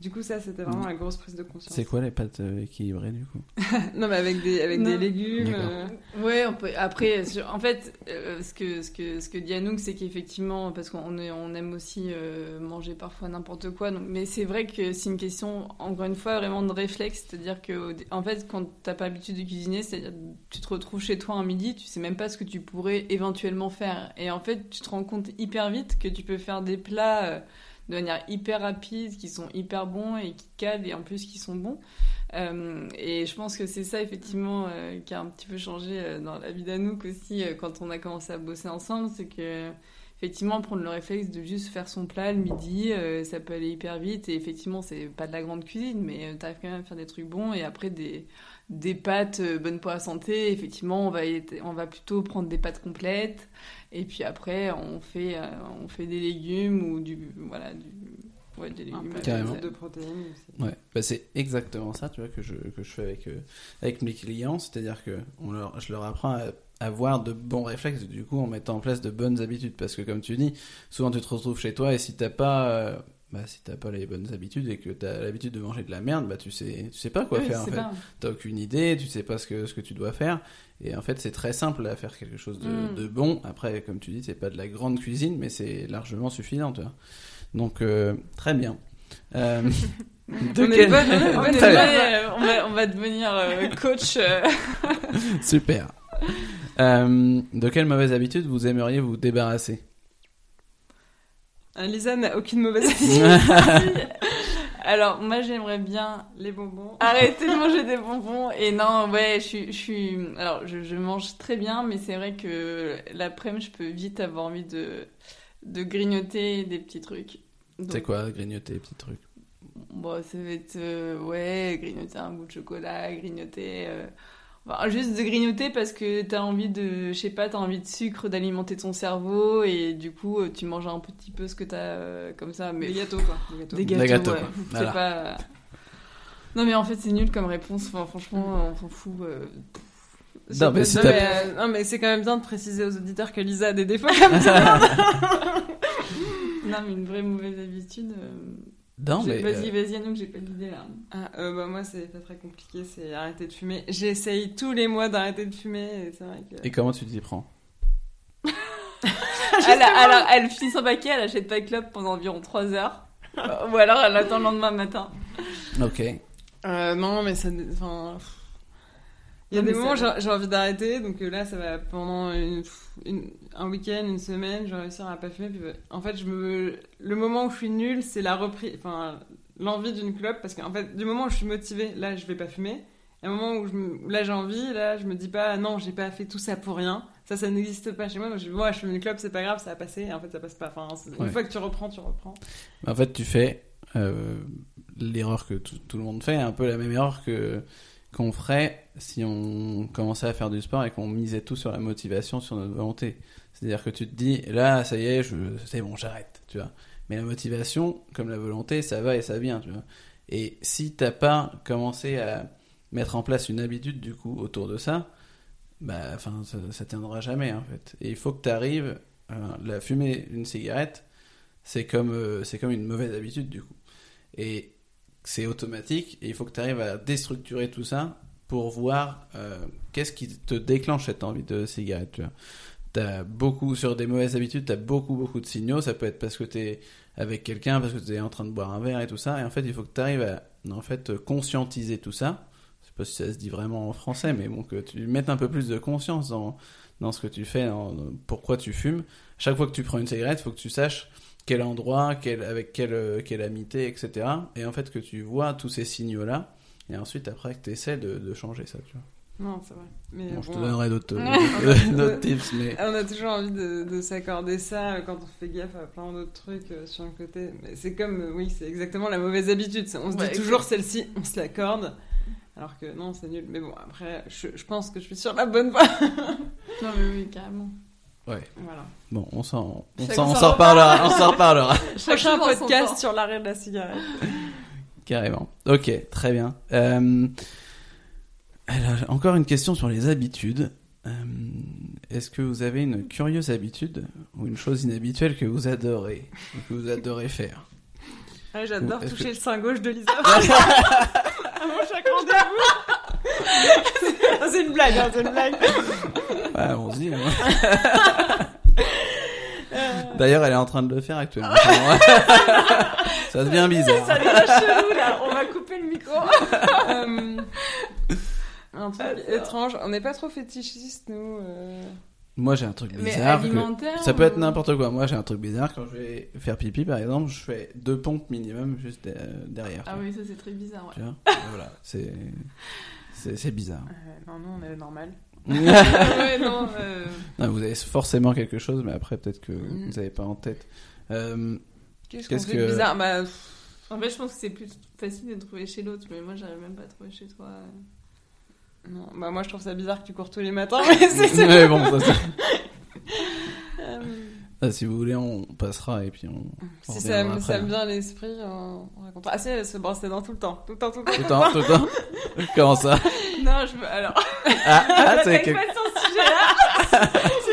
Du coup, ça, c'était vraiment la grosse prise de conscience. C'est quoi les pâtes euh, équilibrées du coup? [LAUGHS] Non, mais avec des, avec Non. des légumes. Euh, Ouais, on peut. Après, sur- en fait, euh, ce que ce que ce que dit Anouk, c'est qu'effectivement, parce qu'on on aime aussi euh, manger parfois n'importe quoi. Donc, mais c'est vrai que c'est une question, encore une fois, vraiment de réflexe. C'est-à-dire que, en fait, quand t'as pas l'habitude de cuisiner, c'est-à-dire tu te retrouves chez toi un midi, tu sais même pas ce que tu pourrais éventuellement faire. Et en fait, tu te rends compte hyper vite que tu peux faire des plats. De manière hyper rapide, qui sont hyper bons et qui calent et en plus qui sont bons. Euh, et je pense que c'est ça effectivement euh, qui a un petit peu changé euh, dans la vie d'Anouk aussi quand on a commencé à bosser ensemble, c'est que effectivement prendre le réflexe de juste faire son plat le midi, ça peut aller hyper vite. Et effectivement c'est pas de la grande cuisine mais tu t'arrives quand même à faire des trucs bons et après des des pâtes bonnes pour la santé, effectivement on va on va plutôt prendre des pâtes complètes et puis après on fait euh, on fait des légumes ou du voilà du ouais, des légumes peu Carrément. de protéines. Ouais, bah c'est exactement ça, tu vois, que je, que je fais avec, euh, avec mes clients. C'est-à-dire que on leur, je leur apprends à avoir de bons réflexes, du coup, en mettant en place de bonnes habitudes. Parce que, comme tu dis, souvent tu te retrouves chez toi et si t'as pas, euh, bah, si t'as pas les bonnes habitudes et que t'as l'habitude de manger de la merde, bah, tu sais, tu sais pas quoi Ouais, faire, en fait. pas- T'as aucune idée, tu sais pas ce que, ce que tu dois faire. Et en fait, c'est très simple à faire quelque chose de, Mm. de bon. Après, comme tu dis, c'est pas de la grande cuisine, mais c'est largement suffisant, tu vois. Donc, euh, très bien. Euh, [LAUGHS] de On est quel- bonne, on [LAUGHS] bonne Très bien. va, on va devenir euh, coach. euh. [LAUGHS] Super. Euh, de quelle mauvaise habitude vous aimeriez vous débarrasser? Lisa n'a aucune mauvaise habitude. Alors, moi, j'aimerais bien Les bonbons. arrêter de [LAUGHS] manger des bonbons. Et non, ouais, je suis. Je suis... Alors, je, je mange très bien, mais c'est vrai que l'après-midi, je peux vite avoir envie de, de grignoter des petits trucs. Donc, C'est quoi, grignoter, petits trucs? Bon, ça va être. euh, ouais, grignoter un bout de chocolat, grignoter. euh, enfin, juste de grignoter parce que t'as envie de. Je sais pas, t'as envie de sucre, d'alimenter ton cerveau et du coup, euh, tu manges un petit peu ce que t'as euh, comme ça. Mais Des gâteaux, quoi. Des gâteaux. Des Des gâteaux, gâteaux, ouais. quoi. C'est Voilà. pas. Non, mais en fait, c'est nul comme réponse. Enfin, franchement, on s'en fout. euh. Je Non, sais mais pas, si Non, t'as- mais, euh, non, mais c'est quand même bien de préciser aux auditeurs que Lisa a des défauts comme [LAUGHS] ça. Non, mais une vraie mauvaise habitude. Non, j'ai- mais. Vas-y, euh, vas-y, Anouk, j'ai pas d'idée là. Ah, euh, bah, moi, c'est pas très compliqué, c'est arrêter de fumer. J'essaye tous les mois d'arrêter de fumer et c'est vrai que. Et comment tu t'y prends? [LAUGHS] Elle, alors, elle finit son paquet, elle achète pas de clope pendant environ 3 heures. Euh, Ou alors elle attend le lendemain matin. Ok. Euh, non, mais ça. Enfin. Il y a Non, des moments où j'ai envie d'arrêter, donc euh, là, ça va pendant une- une- un week-end, une semaine, je vais réussir à pas fumer. Puis, euh, en fait, je me... le moment où je suis nulle, c'est la reprise, enfin, l'envie d'une clope, parce qu'en fait, du moment où je suis motivée, là, je vais pas fumer. Et au moment où, je me- où là, j'ai envie, là, je me dis pas, non, j'ai pas fait tout ça pour rien. Ça, ça n'existe pas chez moi. Moi, je, moi, je fume une clope, c'est pas grave, ça va passer. Et en fait, ça passe pas. Enfin, c'est- Ouais. une fois que tu reprends, tu reprends. En fait, tu fais euh, l'erreur que tout, tout le monde fait, un peu la même erreur que qu'on ferait si on commençait à faire du sport et qu'on misait tout sur la motivation, sur notre volonté. C'est-à-dire que tu te dis, là, ça y est, je, c'est bon, j'arrête, tu vois. Mais la motivation, comme la volonté, ça va et ça vient, tu vois. Et si t'as pas commencé à mettre en place une habitude, du coup, autour de ça, bah, enfin, ça, ça tiendra jamais, en fait. Et il faut que tu arrives, la fumer une cigarette, c'est comme, euh, c'est comme une mauvaise habitude, du coup. Et c'est automatique, et il faut que tu arrives à déstructurer tout ça pour voir euh, qu'est-ce qui te déclenche cette envie de cigarette, tu. T'as beaucoup, sur des mauvaises habitudes, t'as beaucoup, beaucoup de signaux. Ça peut être parce que t'es avec quelqu'un, parce que t'es en train de boire un verre et tout ça. Et en fait, il faut que t'arrives à, en fait, conscientiser tout ça. Je sais pas si ça se dit vraiment en français, mais bon, que tu mettes un peu plus de conscience dans, dans ce que tu fais, dans pourquoi tu fumes. Chaque fois que tu prends une cigarette, il faut que tu saches quel endroit, quel, avec quelle, euh, quelle amitié, etc. Et en fait, que tu vois tous ces signaux-là. Et ensuite, après, que tu essaies de, de changer ça, tu vois. Non, c'est vrai. Mais Bon, je te donnerai d'autres [LAUGHS] [LAUGHS] Ouais. d'autres tips, mais... On a toujours envie de, de s'accorder ça euh, quand on fait gaffe à plein d'autres trucs euh, sur le côté. Mais c'est comme, euh, oui, c'est exactement la mauvaise habitude. On se Ouais, dit toujours celle-ci, on se l'accorde. Alors que non, c'est nul. Mais bon, après, je, je pense que je suis sur la bonne voie. [LAUGHS] Non, mais oui, carrément. Ouais. Voilà. Bon, on s'en, on Chacun s'en, on s'en s'en reparlera, on s'en reparlera. [LAUGHS] Prochain Chacun podcast sur l'arrêt de la cigarette. Carrément. Ok, très bien. Euh, alors, encore une question sur les habitudes. Euh, est-ce que vous avez une curieuse habitude ou une chose inhabituelle que vous adorez, ou que vous adorez faire? Ah, J'adore toucher que- le sein gauche de Lisa. Avant chaque rendez-vous. [LAUGHS] C'est une blague, hein, c'est une blague. Ouais, allons-y. hein. D'ailleurs, elle est en train de le faire actuellement. [LAUGHS] ça devient bizarre. Ça devient chelou là, on va couper le micro. Euh, un truc étrange, on n'est pas trop fétichistes nous. euh. Moi, j'ai un truc Mais bizarre. que- Ça peut être n'importe quoi. Moi, j'ai un truc bizarre. Quand je vais faire pipi, par exemple, je fais deux pompes minimum juste euh, derrière. Ah tu oui, ça c'est très bizarre. Tu Ouais. vois? Voilà, c'est c'est c'est bizarre. Euh, non, non, on est normal. non, [LAUGHS] ouais, non. euh, vous avez forcément quelque chose, mais après peut-être que Mm. vous n'avez pas en tête. Euh, Qu'est-ce fait de que- bizarre? Bah, pff, En fait, je pense que c'est plus facile de trouver chez l'autre, mais moi j'arrive même pas à trouver chez toi. non, bah moi je trouve ça bizarre que tu cours tous les matins, [LAUGHS] mais c'est bon, ça, [LAUGHS] ah, si vous voulez, on passera et puis on. Si ça, me- ça me vient à l'esprit, on, on racontera. Ah si, elle se brosse les dents tout le temps, tout le temps, tout le temps. Tout le temps, tout le temps. [LAUGHS] Comment ça? Non, je veux. Alors. Ah, ah, c'est T'attaques quelque- pas de ce sujet-là [LAUGHS]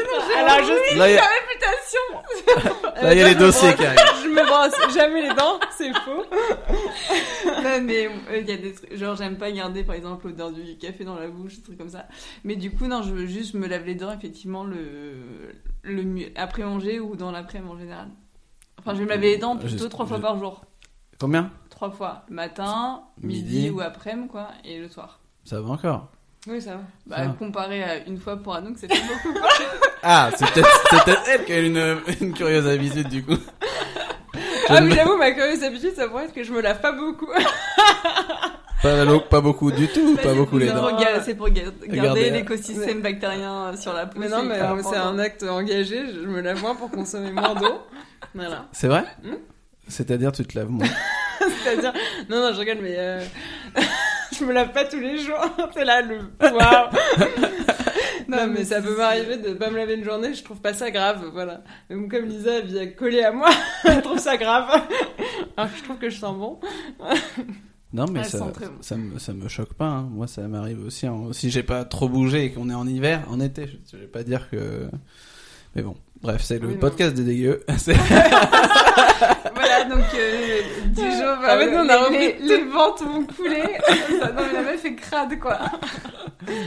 Je Là, a, Réputation là, il y a les dossiers qui arrivent. Je me brosse jamais les dents, c'est faux. Non, mais euh, il y a des trucs. Genre, j'aime pas garder par exemple l'odeur du café dans la bouche, des trucs comme ça. Mais du coup, non, je veux juste me lave les dents, effectivement, le, le mieux. Après manger ou dans l'après-midi en général. Enfin, je vais me laver les dents plutôt Juste- trois fois je- par jour. Combien? Trois fois. Le matin, midi, Midi. ou après-midi, quoi. Et le soir. Ça va encore? Oui, ça va. Bah, Ça. comparé à une fois pour Anouk, c'est pas beaucoup. [LAUGHS] Ah, c'est peut-être c'est peut-être elle qui a une, une curieuse habitude du coup. [LAUGHS] Ah mais j'avoue, ma curieuse habitude, ça pourrait être que je me lave pas beaucoup. Pas, pas beaucoup du tout, Bah, pas beaucoup les pour dents. ga- C'est pour ga- garder Garder, l'écosystème bactérien sur la peau. Mais non, mais euh, c'est un acte engagé, je me lave moins pour consommer moins d'eau. [LAUGHS] Voilà. C'est vrai Hmm C'est-à-dire tu te laves moins. C'est-à-dire, non, non, je rigole, mais euh, je me lave pas tous les jours. [LAUGHS] C'est là le waouh. [LAUGHS] non, mais ça peut m'arriver de pas me laver une journée, je trouve pas ça grave, voilà. Mais bon, comme Lisa vient coller à moi, [LAUGHS] elle trouve ça grave. Alors que je trouve que je sens bon. Non, mais ça, bon. me, ça me choque pas. hein. Moi, ça m'arrive aussi. hein. Si j'ai pas trop bougé et qu'on est en hiver, en été, je, je vais pas dire que. Mais bon, bref, c'est le Oui, non. podcast des dégueux. [LAUGHS] Voilà, donc euh, du jour, Ah non, on a les, les, les ventes vont couler. [LAUGHS] Ça, non, mais la meuf est crade, quoi.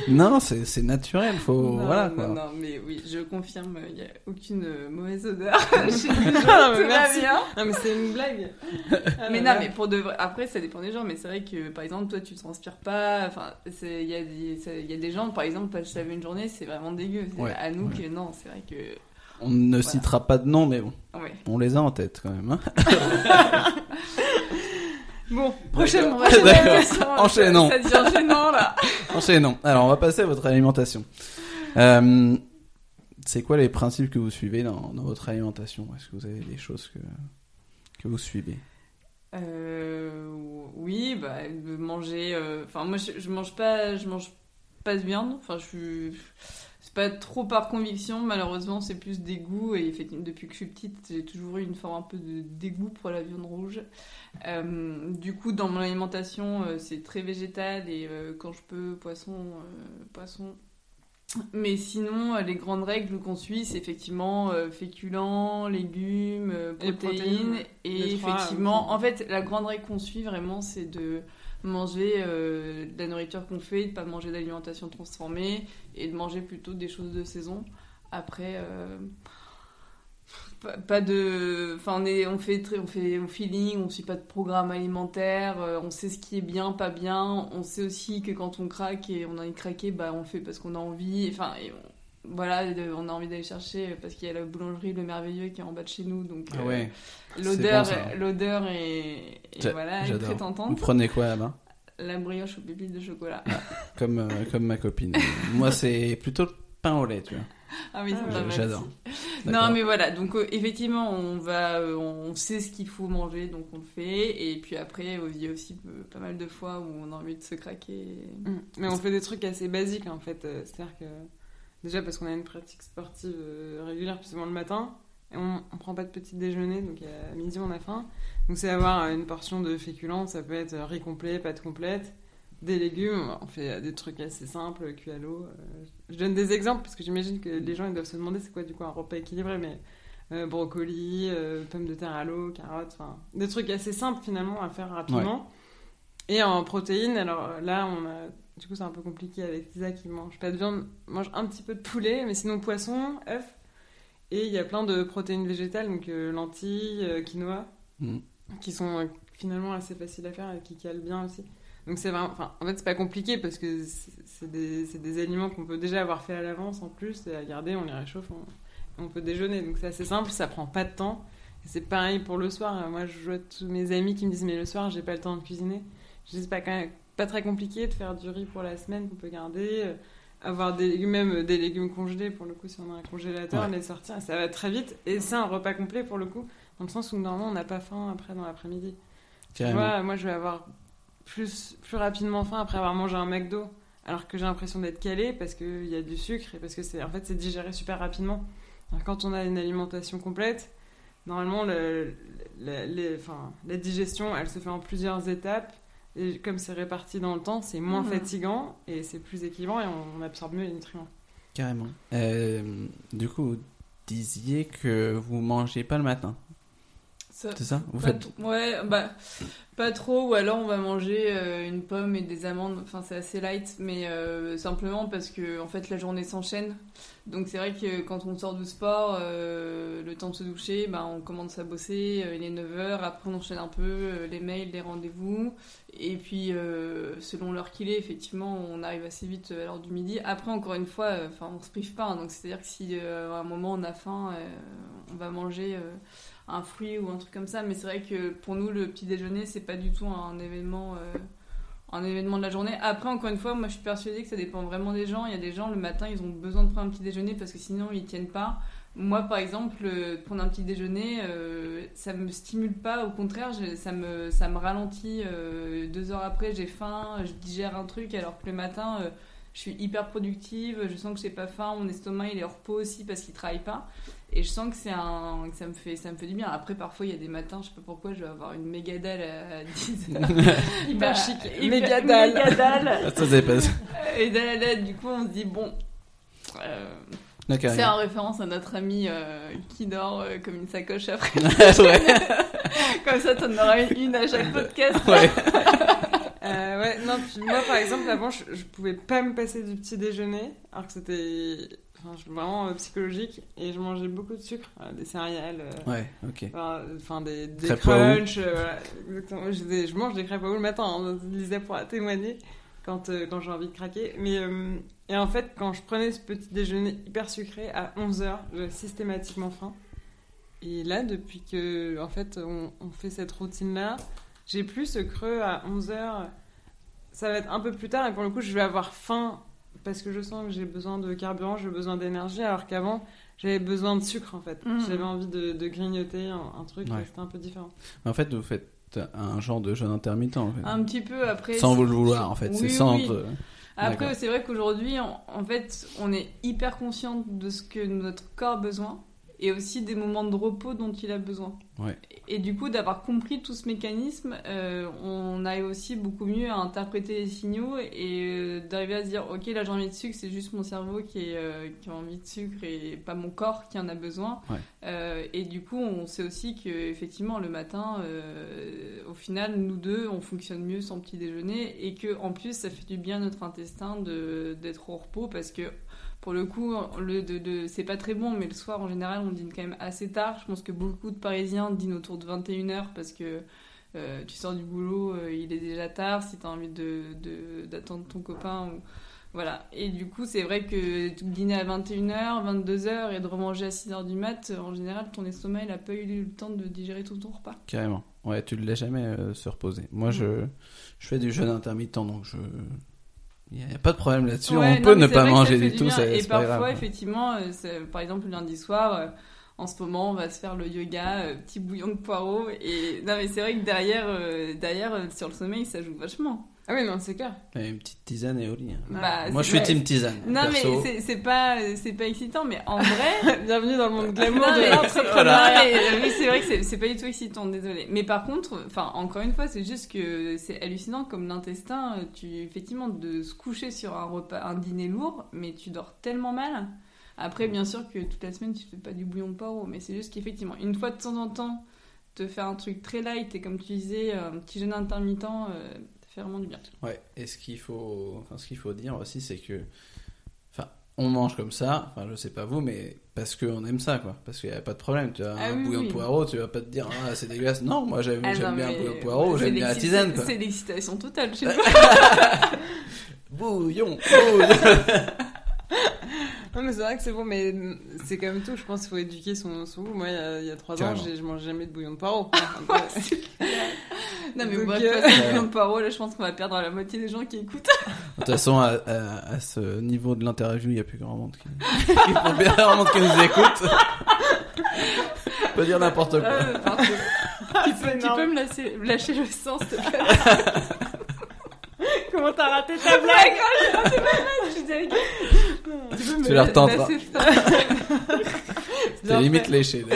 non, c'est c'est naturel, faut non, voilà non, quoi. non, mais oui, je confirme, il n'y a aucune euh, mauvaise odeur [LAUGHS] chez les gens, mais tout va merci. bien. Non, mais c'est une blague. Mais non, mais pour de vrai, après ça dépend des gens, mais c'est vrai que par exemple toi tu transpires pas, enfin il y, a des- y a des gens par exemple pas se laver une journée c'est vraiment dégueu. Ouais, Anouk non c'est vrai que On ne citera pas de nom, mais bon, on les a en tête quand même. hein. [LAUGHS] Bon, prochaine, prochaine D'accord. question. Enchaînons. Ça gênant là. [LAUGHS] Enchaînons. Alors, on va passer à votre alimentation. Euh, c'est quoi les principes que vous suivez dans, dans votre alimentation? Est-ce que vous avez des choses que, que vous suivez? Euh, oui, bah manger. euh, Enfin moi je, je mange pas, je mange pas de viande. Enfin je suis. Pas trop par conviction, malheureusement, c'est plus des goûts. Et effectivement, depuis que je suis petite, j'ai toujours eu une forme un peu de dégoût pour la viande rouge. Euh, du coup, dans mon alimentation, euh, c'est très végétal et euh, quand je peux, poisson, euh, poisson. Mais sinon, les grandes règles qu'on suit, c'est effectivement féculents, légumes, Et protéines. Et, effectivement, en fait, la grande règle qu'on suit vraiment, c'est de manger euh, de la nourriture qu'on fait, de pas manger d'alimentation transformée et de manger plutôt des choses de saison. Après, euh, pas, de, enfin on on fait on fait au feeling, on suit pas de programme alimentaire, euh, on sait ce qui est bien, pas bien. On sait aussi que quand on craque et on a envie de craquer, bah on fait parce qu'on a envie. Enfin, on- voilà, on a envie d'aller chercher parce qu'il y a la boulangerie Le Merveilleux qui est en bas de chez nous, donc. Ah euh, ouais. L'odeur, bon, l'odeur est, est voilà, est très Vous tentante. prenez quoi là-bas? La brioche aux pépites de chocolat. comme, euh, comme ma copine. Moi, c'est plutôt le pain au lait, tu vois. Ah oui, Ah. J'adore. Non, mais voilà, donc euh, effectivement, on va, euh, on sait ce qu'il faut manger, donc on le fait. Et puis après, euh, il y a aussi euh, pas mal de fois où on a envie de se craquer. Mm. Mais on fait des trucs assez basiques en fait. Euh, C'est-à-dire que déjà parce qu'on a une pratique sportive euh, régulière, plus souvent le matin, et on, on prend pas de petit déjeuner, donc à midi on a faim. Donc c'est avoir euh, une portion de féculents, ça peut être riz complet, pâte complète, des légumes. On fait euh, des trucs assez simples, cuits à l'eau. Je donne des exemples parce que j'imagine que les gens ils doivent se demander c'est quoi du coup un repas équilibré, mais euh, brocoli, euh, pommes de terre à l'eau, carottes, enfin des trucs assez simples finalement à faire rapidement. Et en protéines, alors là, on a, du coup, c'est un peu compliqué avec Lisa qui mange pas de viande, mange un petit peu de poulet, mais sinon poisson, œuf. Et il y a plein de protéines végétales, donc euh, lentilles, euh, quinoa, Mm. qui sont euh, finalement assez faciles à faire et qui calent bien aussi. Donc c'est vraiment, enfin, en fait, c'est pas compliqué parce que c'est des, des aliments qu'on peut déjà avoir fait à l'avance en plus, et à garder, on les réchauffe, on, on peut déjeuner. Donc c'est assez simple, ça prend pas de temps. C'est pareil pour le soir. Moi, je vois tous mes amis qui me disent, mais le soir, j'ai pas le temps de cuisiner. Je dis, c'est pas, quand même pas très compliqué de faire du riz pour la semaine qu'on peut garder, euh, avoir des légumes, même euh, des légumes congelés pour le coup, si on a un congélateur, Ouais. les sortir, ça va très vite. Et c'est un repas complet pour le coup, dans le sens où normalement on n'a pas faim après dans l'après-midi. Tu vois, moi je vais avoir plus, plus rapidement faim après avoir mangé un McDo, alors que j'ai l'impression d'être calé parce qu'il y a du sucre et parce que c'est en fait c'est digéré super rapidement. Alors, quand on a une alimentation complète, normalement le, le- les- enfin, la digestion elle se fait en plusieurs étapes. Et comme c'est réparti dans le temps, c'est moins Mhm. fatigant et c'est plus équilibrant et on, on absorbe mieux les nutriments. Carrément. Euh, du coup, vous disiez que vous mangez pas le matin, c'est ça Vous pas faites t- Ouais, bah, pas trop, ou alors on va manger euh, une pomme et des amandes, enfin c'est assez light, mais euh, simplement parce que en fait la journée s'enchaîne. Donc c'est vrai que quand on sort du sport, euh, le temps de se doucher, bah, on commence à bosser, il est 9h, après on enchaîne un peu les mails, les rendez-vous, et puis selon l'heure qu'il est, effectivement, on arrive assez vite à l'heure du midi. Après, encore une fois, enfin on se prive pas, hein, donc c'est-à-dire que si à un moment on a faim, on va manger. Un fruit ou un truc comme ça mais c'est vrai que pour nous le petit déjeuner c'est pas du tout un événement euh, un événement de la journée. Après encore une fois moi je suis persuadée que ça dépend vraiment des gens. Il y a des gens le matin ils ont besoin de prendre un petit déjeuner parce que sinon ils tiennent pas. Moi par exemple euh, prendre un petit déjeuner euh, ça me stimule pas. Au contraire ça me ça me ralentit deux heures après j'ai faim je digère un truc alors que le matin je suis hyper productive, je sens que j'ai pas faim, mon estomac il est au repos aussi parce qu'il travaille pas. Et je sens que c'est un que ça me fait ça me fait du bien. Après parfois il y a des matins, je sais pas pourquoi, je vais avoir une méga dalle à 10 heures. [LAUGHS] Hyper Bah, chic, hyper- méga dalle. méga dalle. Ah, ça, c'est pas... Et lettre, du coup on se dit bon euh, C'est en référence à notre ami euh, qui dort euh, comme une sacoche après. [LAUGHS] ouais. [LAUGHS] comme ça, t'en auras une à chaque podcast. ouais. Euh, ouais, non, puis moi par exemple, avant je, je pouvais pas me passer du petit déjeuner, alors que c'était enfin, vraiment euh, psychologique, et je mangeais beaucoup de sucre, euh, des céréales, euh, Ouais, ok. enfin, des, des crunchs, voilà, exactement. Je, des- je mange des crêpes à le matin, hein, Lisa pourra témoigner quand, quand j'ai envie de craquer. Mais, et en fait, quand je prenais ce petit déjeuner hyper sucré à 11h, j'avais systématiquement faim. Et là, depuis que en fait, on, on fait cette routine-là, j'ai plus ce creux à 11h. Ça va être un peu plus tard, et pour le coup, je vais avoir faim parce que je sens que j'ai besoin de carburant, j'ai besoin d'énergie, alors qu'avant, j'avais besoin de sucre en fait. Mhm. J'avais envie de, de grignoter un, un truc, Ouais. c'était un peu différent. En fait, vous faites un genre de jeûne intermittent, en fait. Un petit peu après. sans vous le vouloir, en fait. Oui, c'est sans. oui. Après, c'est vrai qu'aujourd'hui, en, en fait, on est hyper conscient de ce que notre corps a besoin et aussi des moments de repos dont il a besoin. Ouais. Et, du coup, d'avoir compris tout ce mécanisme, euh, on arrive aussi beaucoup mieux à interpréter les signaux et euh, d'arriver à se dire, ok, là j'ai envie de sucre, c'est juste mon cerveau qui, est, euh, qui a envie de sucre et pas mon corps qui en a besoin. Ouais. Et du coup, on sait aussi que effectivement le matin, au final, nous deux, on fonctionne mieux sans petit déjeuner et que en plus, ça fait du bien à notre intestin d'être au repos parce que pour le coup, le de, de- c'est pas très bon, mais le soir en général, on dîne quand même assez tard. Je pense que beaucoup de Parisiens dînent autour de 21h parce que euh, tu sors du boulot, euh, il est déjà tard. Si tu as envie de, de- d'attendre ton copain ou voilà. Et du coup, c'est vrai que dîner à 21h, 22h et de remanger à 6h du mat, en général, ton estomac, il a pas eu le temps de digérer tout ton repas. Carrément. Ouais, tu ne l'as jamais euh, se reposer. Moi, je, je fais du jeûne intermittent, donc je. Il n'y a pas de problème là-dessus. Ouais, On non, peut ne pas ça manger du tout, c'est Et parfois, grave. effectivement, euh, par exemple, le lundi soir, euh, en ce moment, on va se faire le yoga, euh, petit bouillon de poireaux. Et non, mais c'est vrai que derrière, euh, derrière euh, sur le sommeil, ça joue vachement. Ah oui, non, c'est clair. Une petite tisane et au lit. hein. Bah, Moi, je suis team tisane. Non, perso. mais c'est- pas, c'est pas excitant, mais en vrai. [LAUGHS] Bienvenue dans le monde glamour Non, de l'entrepreneuriat. Non, mais, euh, oui, c'est vrai que c'est- c'est pas du tout excitant, désolé. Mais par contre, enfin, encore une fois, c'est juste que c'est hallucinant comme l'intestin, euh, tu, effectivement, de se coucher sur un repas, un dîner lourd, mais tu dors tellement mal. Après, bien sûr que toute la semaine, tu fais pas du bouillon de poireaux, mais c'est juste qu'effectivement, une fois de temps en temps, te faire un truc très light et comme tu disais, un petit jeûne intermittent, euh, fait vraiment du bien. Ouais, et ce qu'il faut, enfin, ce qu'il faut dire aussi, c'est que, enfin, on mange comme ça, enfin, je sais pas vous, mais parce qu'on aime ça, quoi. Parce qu'il n'y a pas de problème. Tu as Ah un oui, bouillon oui. de poireau, tu vas pas te dire, ah, c'est dégueulasse. Non, moi, j'aime Ah bien mais- le bouillon de poireau, j'aime bien la tisane, quoi. C'est l'excitation totale chez nous. [LAUGHS] Bouillon, bouillon. [LAUGHS] Non, mais c'est vrai que c'est bon, mais c'est comme tout. Je pense qu'il faut éduquer son, son goût. Moi, il y a, il y a trois ans, Carrément. je mange jamais de bouillon de poireau. [LAUGHS] Non, mais Donc, bref, euh, de poireau, là, je pense qu'on va perdre la moitié des gens qui écoutent. De toute façon, à, à- à ce niveau de l'interview, il n'y a plus grand monde qui, il faut bien grand monde qui nous écoute. On peut dire n'importe quoi. Euh, tu, peux, tu énorme. peux me lâcher, lâcher le sang, s'il te plaît? [LAUGHS] Comment t'as raté ta blague? Je suis. Tu peux me Tu la retenteras. lâcher le sang C'est Bien limite léché. [LAUGHS]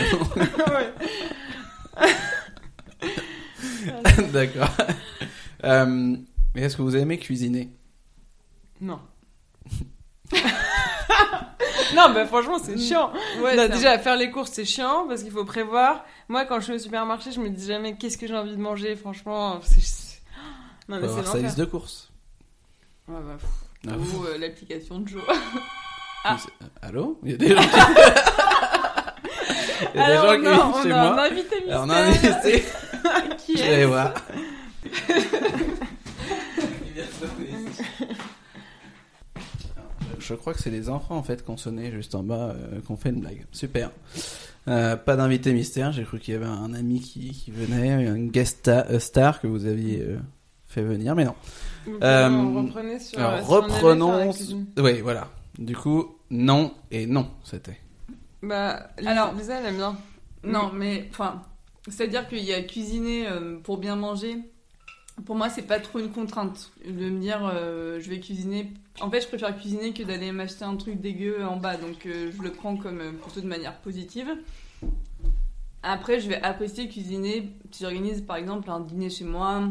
Ouais. [LAUGHS] D'accord. Euh, mais est-ce que vous aimez cuisiner? Non. [LAUGHS] non, bah franchement, c'est chiant. Ouais, Non, c'est déjà, faire les courses, c'est chiant parce qu'il faut prévoir. Moi, quand je suis au supermarché, je me dis jamais qu'est-ce que j'ai envie de manger. Franchement, c'est. c'est- Non, mais c'est sa l'enfer. liste de courses. Ouais, bah, pff. Ah, Ou euh, l'application de jour. [LAUGHS] Ah. Allô? Il y a des gens qui... Il y a des Alors, gens viennent on chez a un invité mystère. Alors, on a un invité. [LAUGHS] qui Je est vais voir. Je crois que c'est les enfants en fait qui ont sonné juste en bas, euh, qui ont fait une blague. Super. Euh, pas d'invité mystère, j'ai cru qu'il y avait un ami qui, qui venait, une guest sta- euh, star que vous aviez euh, fait venir, mais non. Donc, Euh, on reprenait sur. Alors si on allait faire la reprenons. cuisine. Oui, voilà. Du coup, non et non, c'était. Bah, Alors- Lisa, elle aime bien. Non, mais enfin, c'est-à-dire qu'il y a cuisiner euh, pour bien manger. Pour moi, c'est pas trop une contrainte de me dire euh, je vais cuisiner. En fait, je préfère cuisiner que d'aller m'acheter un truc dégueu en bas, donc euh, je le prends comme plutôt de manière positive. Après, je vais apprécier cuisiner. Si j'organise par exemple un dîner chez moi,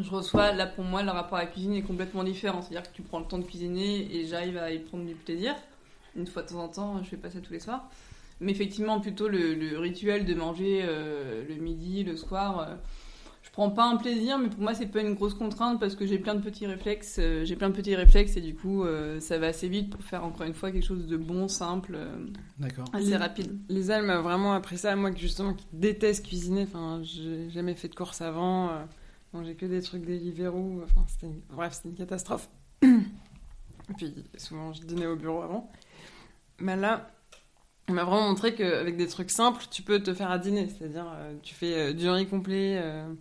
je reçois. Là, pour moi, le rapport à la cuisine est complètement différent. C'est-à-dire que tu prends le temps de cuisiner et j'arrive à y prendre du plaisir. Une fois de temps en temps, je fais pas ça tous les soirs. Mais effectivement, plutôt le, le rituel de manger euh, le midi, le soir, euh, je prends pas un plaisir, mais pour moi, c'est pas une grosse contrainte parce que j'ai plein de petits réflexes. euh, j'ai plein de petits réflexes et du coup, euh, ça va assez vite pour faire encore une fois quelque chose de bon, simple, euh, D'accord. assez rapide. Lisa, elle m'a vraiment appris ça. Moi, qui justement, qui déteste cuisiner. Enfin, j'ai jamais fait de course avant. Euh, mangeais que des trucs Deliveroo. Enfin, c'était une- bref, c'était une catastrophe. [COUGHS] Et puis, souvent, je dînais au bureau avant. Mais là, elle m'a vraiment montré qu'avec des trucs simples, tu peux te faire à dîner. C'est-à-dire, euh, tu fais euh, du riz complet euh,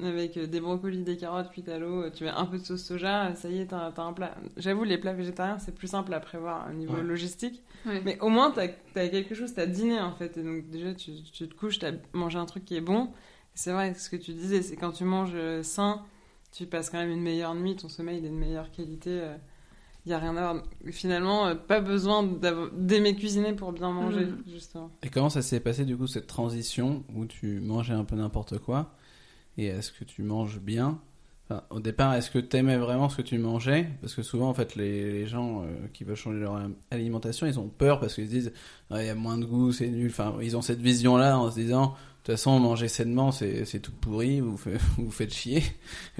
avec euh, des brocolis, des carottes, cuites à l'eau. Tu mets un peu de sauce soja. Ça y est, t'as t'as un plat. J'avoue, les plats végétariens, c'est plus simple à prévoir au niveau Ouais. logistique. Ouais. Mais au moins, t'as as quelque chose, t'as dîné en fait. Et donc, déjà, tu, tu te couches, t'as mangé un truc qui est bon. C'est vrai, ce que tu disais, c'est quand tu manges euh, sain, tu passes quand même une meilleure nuit, ton sommeil il est de meilleure qualité. Il n'y a rien à voir. Finalement, euh, pas besoin d'aimer cuisiner pour bien manger, Mhm. justement. Et comment ça s'est passé du coup cette transition où tu mangeais un peu n'importe quoi et est-ce que tu manges bien? Enfin, Au départ, est-ce que tu aimais vraiment ce que tu mangeais? Parce que souvent, en fait, les, les gens euh, qui veulent changer leur alimentation, ils ont peur parce qu'ils se disent Ah, il y a moins de goût, c'est nul. Enfin, ils ont cette vision-là en se disant de toute façon, manger sainement, c'est c'est tout pourri, vous [LAUGHS] vous faites chier.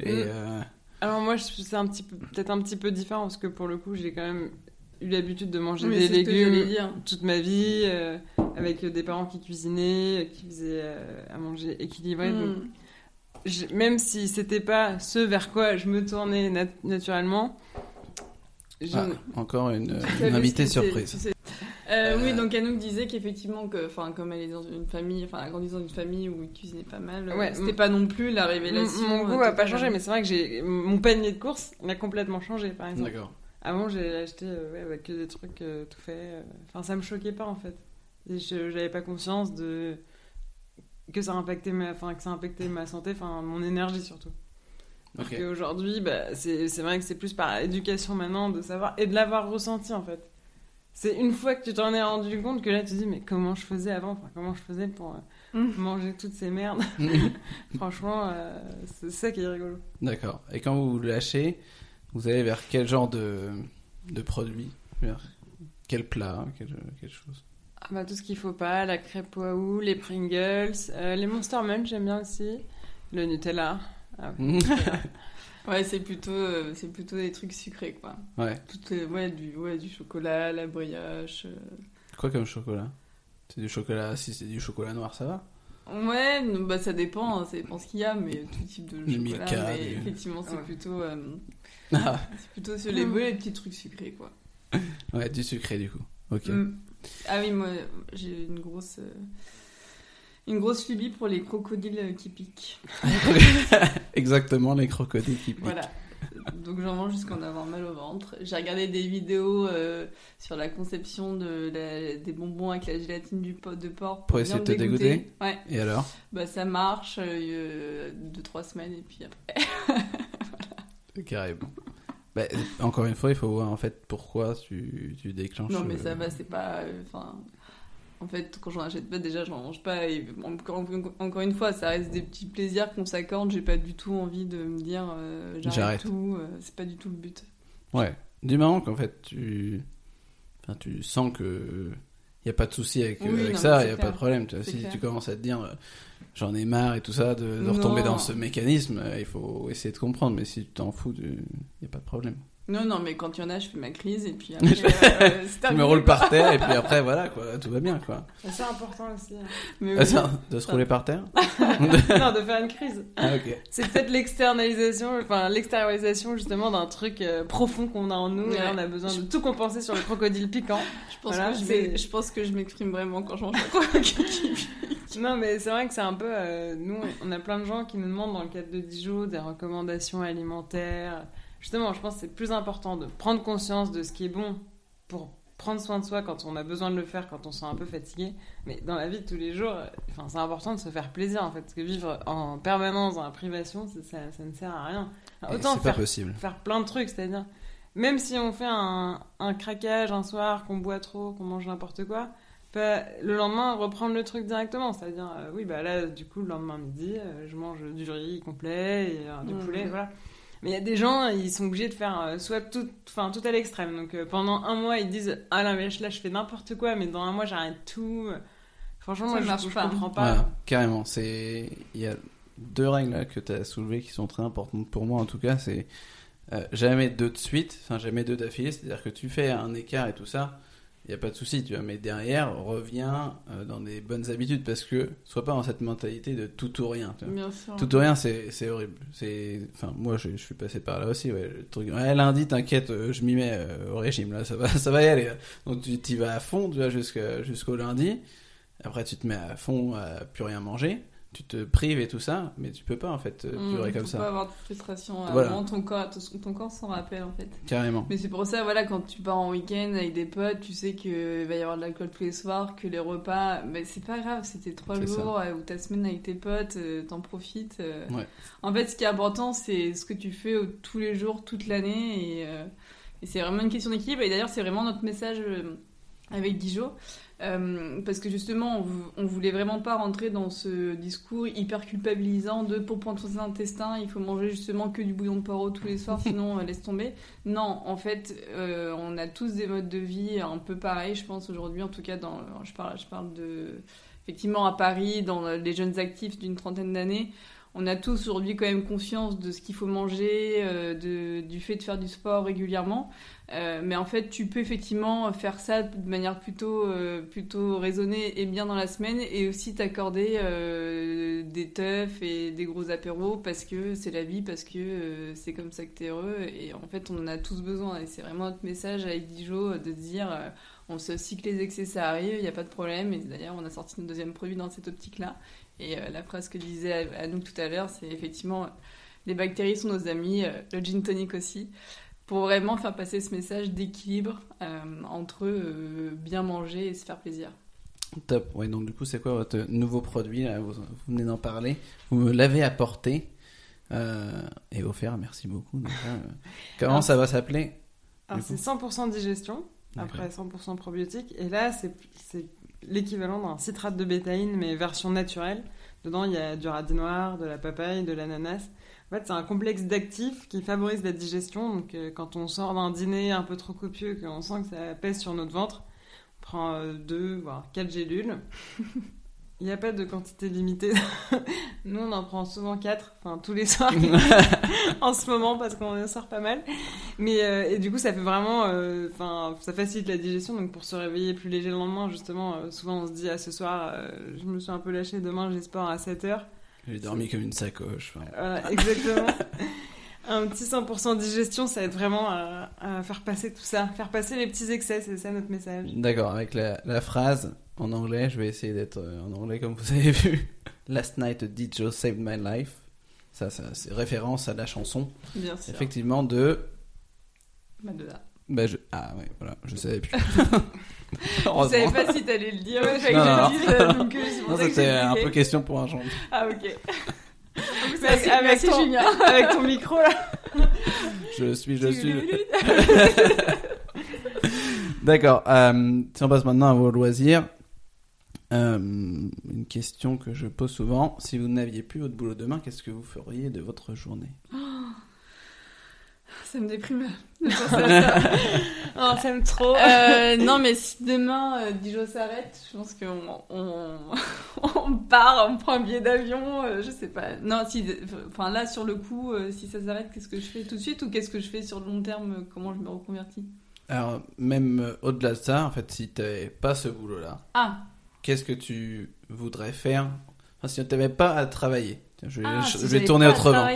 Et Mm. euh, Alors moi, je- c'est un petit peu, peut-être un petit peu différent parce que pour le coup, j'ai quand même eu l'habitude de manger Oui, des légumes dire. toute ma vie, euh, avec des parents qui cuisinaient, qui faisaient euh, à manger équilibré. donc Mm. je- même si c'était pas ce vers quoi je me tournais nat- naturellement, je- ah, encore une, [LAUGHS] une invitée surprise. Euh, Euh, Oui, donc Anouk disait qu'effectivement, que, enfin, comme elle est dans une famille, enfin, elle a grandi dans une famille où il cuisinait pas mal, euh, Ouais, c'était pas non plus la révélation. mon, goût a pas changé, mais c'est vrai que j'ai mon panier de courses il a complètement changé, par exemple. D'accord. Avant, j'ai acheté euh, ouais, avec que des trucs euh, tout faits. Enfin, ça me choquait pas en fait. J'avais pas conscience de que ça impactait ma, enfin, que ça impactait ma santé, enfin mon énergie surtout. Ok. Et aujourd'hui, bah, c'est c'est vrai que c'est plus par éducation maintenant de savoir et de l'avoir ressenti en fait. C'est une fois que tu t'en es rendu compte que là tu te dis mais comment je faisais avant, enfin, comment je faisais pour euh, Mm. manger toutes ces merdes? [LAUGHS] Franchement, euh, c'est ça qui est rigolo. D'accord. Et quand vous lâchez, vous allez vers quel genre de, de produit? Vers quel plat quelle chose? Ah bah, tout ce qu'il faut pas, la crêpe Wahoo, les Pringles, euh, les Monster Munch j'aime bien aussi, le Nutella. Ah ouais. [LAUGHS] [LAUGHS] Ouais, c'est plutôt, euh, c'est plutôt des trucs sucrés, quoi. Ouais. Tout est- ouais, du, ouais, du chocolat, la brioche. euh. Quoi comme chocolat? C'est du chocolat. Si c'est du chocolat noir, ça va? Ouais, non, bah ça dépend, hein, ça dépend ce qu'il y a, mais tout type de chocolat. Milka, mais effectivement, c'est Ouais. plutôt, euh, [LAUGHS] Ah, c'est plutôt sur les, ouais, les petits trucs sucrés, quoi. Ouais, du sucré du coup. Ok. Mm. Ah oui, moi, j'ai une grosse, euh, une grosse phobie pour les crocodiles euh, qui piquent. [LAUGHS] Exactement, les crocodiles qui piquent. Voilà. Donc j'en mange jusqu'à en avoir mal au ventre. J'ai regardé des vidéos euh, sur la conception de la- des bonbons avec la gélatine du pot de porc pour, essayer de te dégoûter Ouais, Et alors? Bah ça marche euh, deux trois semaines et puis après. [LAUGHS] Carrément. Bah, encore une fois, il faut voir en fait pourquoi tu, tu déclenches. Non mais euh, ça va, c'est pas. euh, en fait, quand j'en achète pas, déjà j'en mange pas. Et encore, une fois, ça reste des petits plaisirs qu'on s'accorde. J'ai pas du tout envie de me dire euh, J'arrête. tout. euh, c'est pas du tout le but. Ouais. Du moment qu'en fait tu. Enfin, tu sens que. Il n'y a pas de souci avec, Oui, avec non, ça, il n'y a pas de problème. Tu vois, C'est si clair. tu commences à te dire euh, j'en ai marre et tout ça, de, de retomber dans ce mécanisme, euh, il faut essayer de comprendre. Mais si tu t'en fous, il n'y a pas de problème. Non, non, mais quand il y en a, je fais ma crise et puis [LAUGHS] après, euh, terminé, me roules quoi. par terre et puis après, voilà, quoi, tout va bien. quoi. C'est important aussi. hein. Mais Ah, oui. de se rouler par terre [LAUGHS] non, de faire une crise. Ah, ok. C'est peut-être l'externalisation, enfin l'extériorisation justement d'un truc euh, profond qu'on a en nous. Et là, Ouais. on a besoin de tout compenser sur le crocodile piquant. Je pense, Voilà, que je, je pense que je m'exprime vraiment quand je mange un crocodile. Non, mais c'est vrai que c'est un peu. euh, nous, on a plein de gens qui nous demandent dans le cadre de Dijon des recommandations alimentaires. Justement, je pense que c'est plus important de prendre conscience de ce qui est bon pour prendre soin de soi quand on a besoin de le faire, quand on se sent un peu fatigué. Mais dans la vie de tous les jours, enfin, c'est important de se faire plaisir en fait. Parce que vivre en permanence dans la privation, ça, ça- ça ne sert à rien. Alors, autant C'est faire pas possible. faire plein de trucs, c'est-à-dire même si on fait un, un craquage un soir, qu'on boit trop, qu'on mange n'importe quoi, bah, le lendemain reprendre le truc directement, c'est-à-dire euh, oui bah là du coup le lendemain midi euh, je mange du riz complet et euh, du poulet, voilà. Mais il y a des gens, ils sont obligés de faire euh, soit tout, enfin, tout à l'extrême. Donc euh, pendant un mois, ils disent Ah là, mais là, je fais n'importe quoi, mais dans un mois, j'arrête tout. Franchement, Ça moi, je, marche je pas. comprends pas. Ouais, carrément. C'est il y a deux règles là, que tu as soulevées qui sont très importantes pour moi en tout cas. C'est euh, jamais deux de suite, enfin jamais deux d'affilée. C'est-à-dire que tu fais un écart et tout ça, il y a pas de souci, tu vois. Mais derrière, reviens euh, dans des bonnes habitudes parce que sois pas dans cette mentalité de tout ou rien. Tu vois. Bien sûr. Tout ou rien, c'est c'est horrible. C'est, enfin, moi, je, je suis passé par là aussi. Ouais, le truc. Ouais, lundi, t'inquiète, euh, je m'y mets euh, au régime là, ça va, ça va y aller. Donc tu y vas à fond, tu vois, jusqu'au lundi. Après, tu te mets à fond à plus rien manger. Tu te prives et tout ça, mais tu peux pas en fait euh, Mmh, durer comme ça, pas avoir de frustration. Voilà. Vraiment, ton corps, ton, ton corps s'en rappelle en fait. carrément. Mais c'est pour ça, voilà, quand tu pars en week-end avec des potes, tu sais qu'il va y avoir de l'alcool tous les soirs, que les repas, mais c'est pas grave, c'était trois jours euh, ou ta semaine avec tes potes, euh, t'en profites. euh. Ouais. En fait, ce qui est important, c'est ce que tu fais euh, tous les jours, toute l'année, et, euh, et c'est vraiment une question d'équilibre. Et d'ailleurs, c'est vraiment notre message euh, avec Guijo. Euh, parce que justement, on, vou- on voulait vraiment pas rentrer dans ce discours hyper culpabilisant de pour prendre son intestin, il faut manger justement que du bouillon de poireau tous les soirs, [LAUGHS] sinon euh, laisse tomber. Non, en fait, euh, on a tous des modes de vie un peu pareils, je pense aujourd'hui, en tout cas, dans, je parle, je parle de effectivement à Paris, dans les jeunes actifs d'une trentaine d'années. On a tous aujourd'hui quand même conscience de ce qu'il faut manger, euh, du fait de faire du sport régulièrement. Euh, mais en fait, tu peux effectivement faire ça de manière plutôt, euh, plutôt raisonnée et bien dans la semaine et aussi t'accorder des teufs et des gros apéros parce que c'est la vie, parce que c'est comme ça que t'es heureux. Et en fait, on en a tous besoin. Et c'est vraiment notre message avec Dijo de se dire on aussi que les excès ça arrive, il n'y a pas de problème. Et d'ailleurs, on a sorti notre deuxième produit dans cette optique-là. Et euh, la phrase que disait à nous tout à l'heure, c'est effectivement les bactéries sont nos amis, euh, le gin tonic aussi pour vraiment faire passer ce message d'équilibre euh, entre euh, bien manger et se faire plaisir. Top. Ouais, donc du coup, c'est quoi votre nouveau produit là? Vous, vous venez d'en parler. Vous me l'avez apporté euh, et offert. Merci beaucoup. Euh, [LAUGHS] Comment Alors, ça va s'appeler Alors, c'est 100% digestion, après 100% probiotique. Et là, c'est l'équivalent d'un citrate de bétaïne, mais version naturelle. Dedans, il y a du radis noir, de la papaye, de l'ananas. En fait, c'est un complexe d'actifs qui favorise la digestion. Donc, euh, quand on sort d'un dîner un peu trop copieux, qu'on sent que ça pèse sur notre ventre, on prend euh, deux, voire quatre gélules. [LAUGHS] Il n'y a pas de quantité limitée. [LAUGHS] Nous, on en prend souvent quatre, enfin tous les soirs [LAUGHS] [LAUGHS] en ce moment parce qu'on en sort pas mal. Mais euh, et du coup, ça fait vraiment, euh, enfin, ça facilite la digestion. Donc pour se réveiller plus léger le lendemain, justement, euh, souvent on se dit ah ce soir, je me suis un peu lâché, demain j'ai sport à 7 heures. J'ai dormi comme une sacoche. enfin. Voilà, exactement. un petit 100% digestion, ça aide vraiment à, à faire passer tout ça, faire passer les petits excès. C'est ça notre message. D'accord, avec la, la phrase en anglais, je vais essayer d'être euh, en anglais comme vous avez [LAUGHS] vu. Last night a DJ saved my life. Ça, ça c'est référence à la chanson, Bien sûr. effectivement, de. Madonna. Bah, je... Ah ouais, voilà, je savais plus. [LAUGHS] [LAUGHS] Je savais pas si t'allais le dire, Non, que euh, Non, c'était un peu question pour un chanteur. Ah ok. Avec merci ton- Julien. Avec ton micro là. Je suis, je suis. D'accord. euh, si on passe maintenant à vos loisirs, euh, une question que je pose souvent si vous n'aviez plus votre boulot demain, qu'est-ce que vous feriez de votre journée? Ça me déprime. [LAUGHS] à ça. [LAUGHS] Oh, me trop. Euh, non, mais si demain euh, Dijon s'arrête, je pense qu'on on, [LAUGHS] on part, on prend un billet d'avion, euh, je sais pas. Non, si, enfin là sur le coup, euh, si ça s'arrête, qu'est-ce que je fais tout de suite ou qu'est-ce que je fais sur le long terme? Comment je me reconvertis? Alors, même euh, au-delà de ça, en fait, si tu n'avais pas ce boulot-là, Ah, qu'est-ce que tu voudrais faire? Enfin, si tu n'avais pas à travailler Je vais, ah, je si vais j'avais tourner autrement.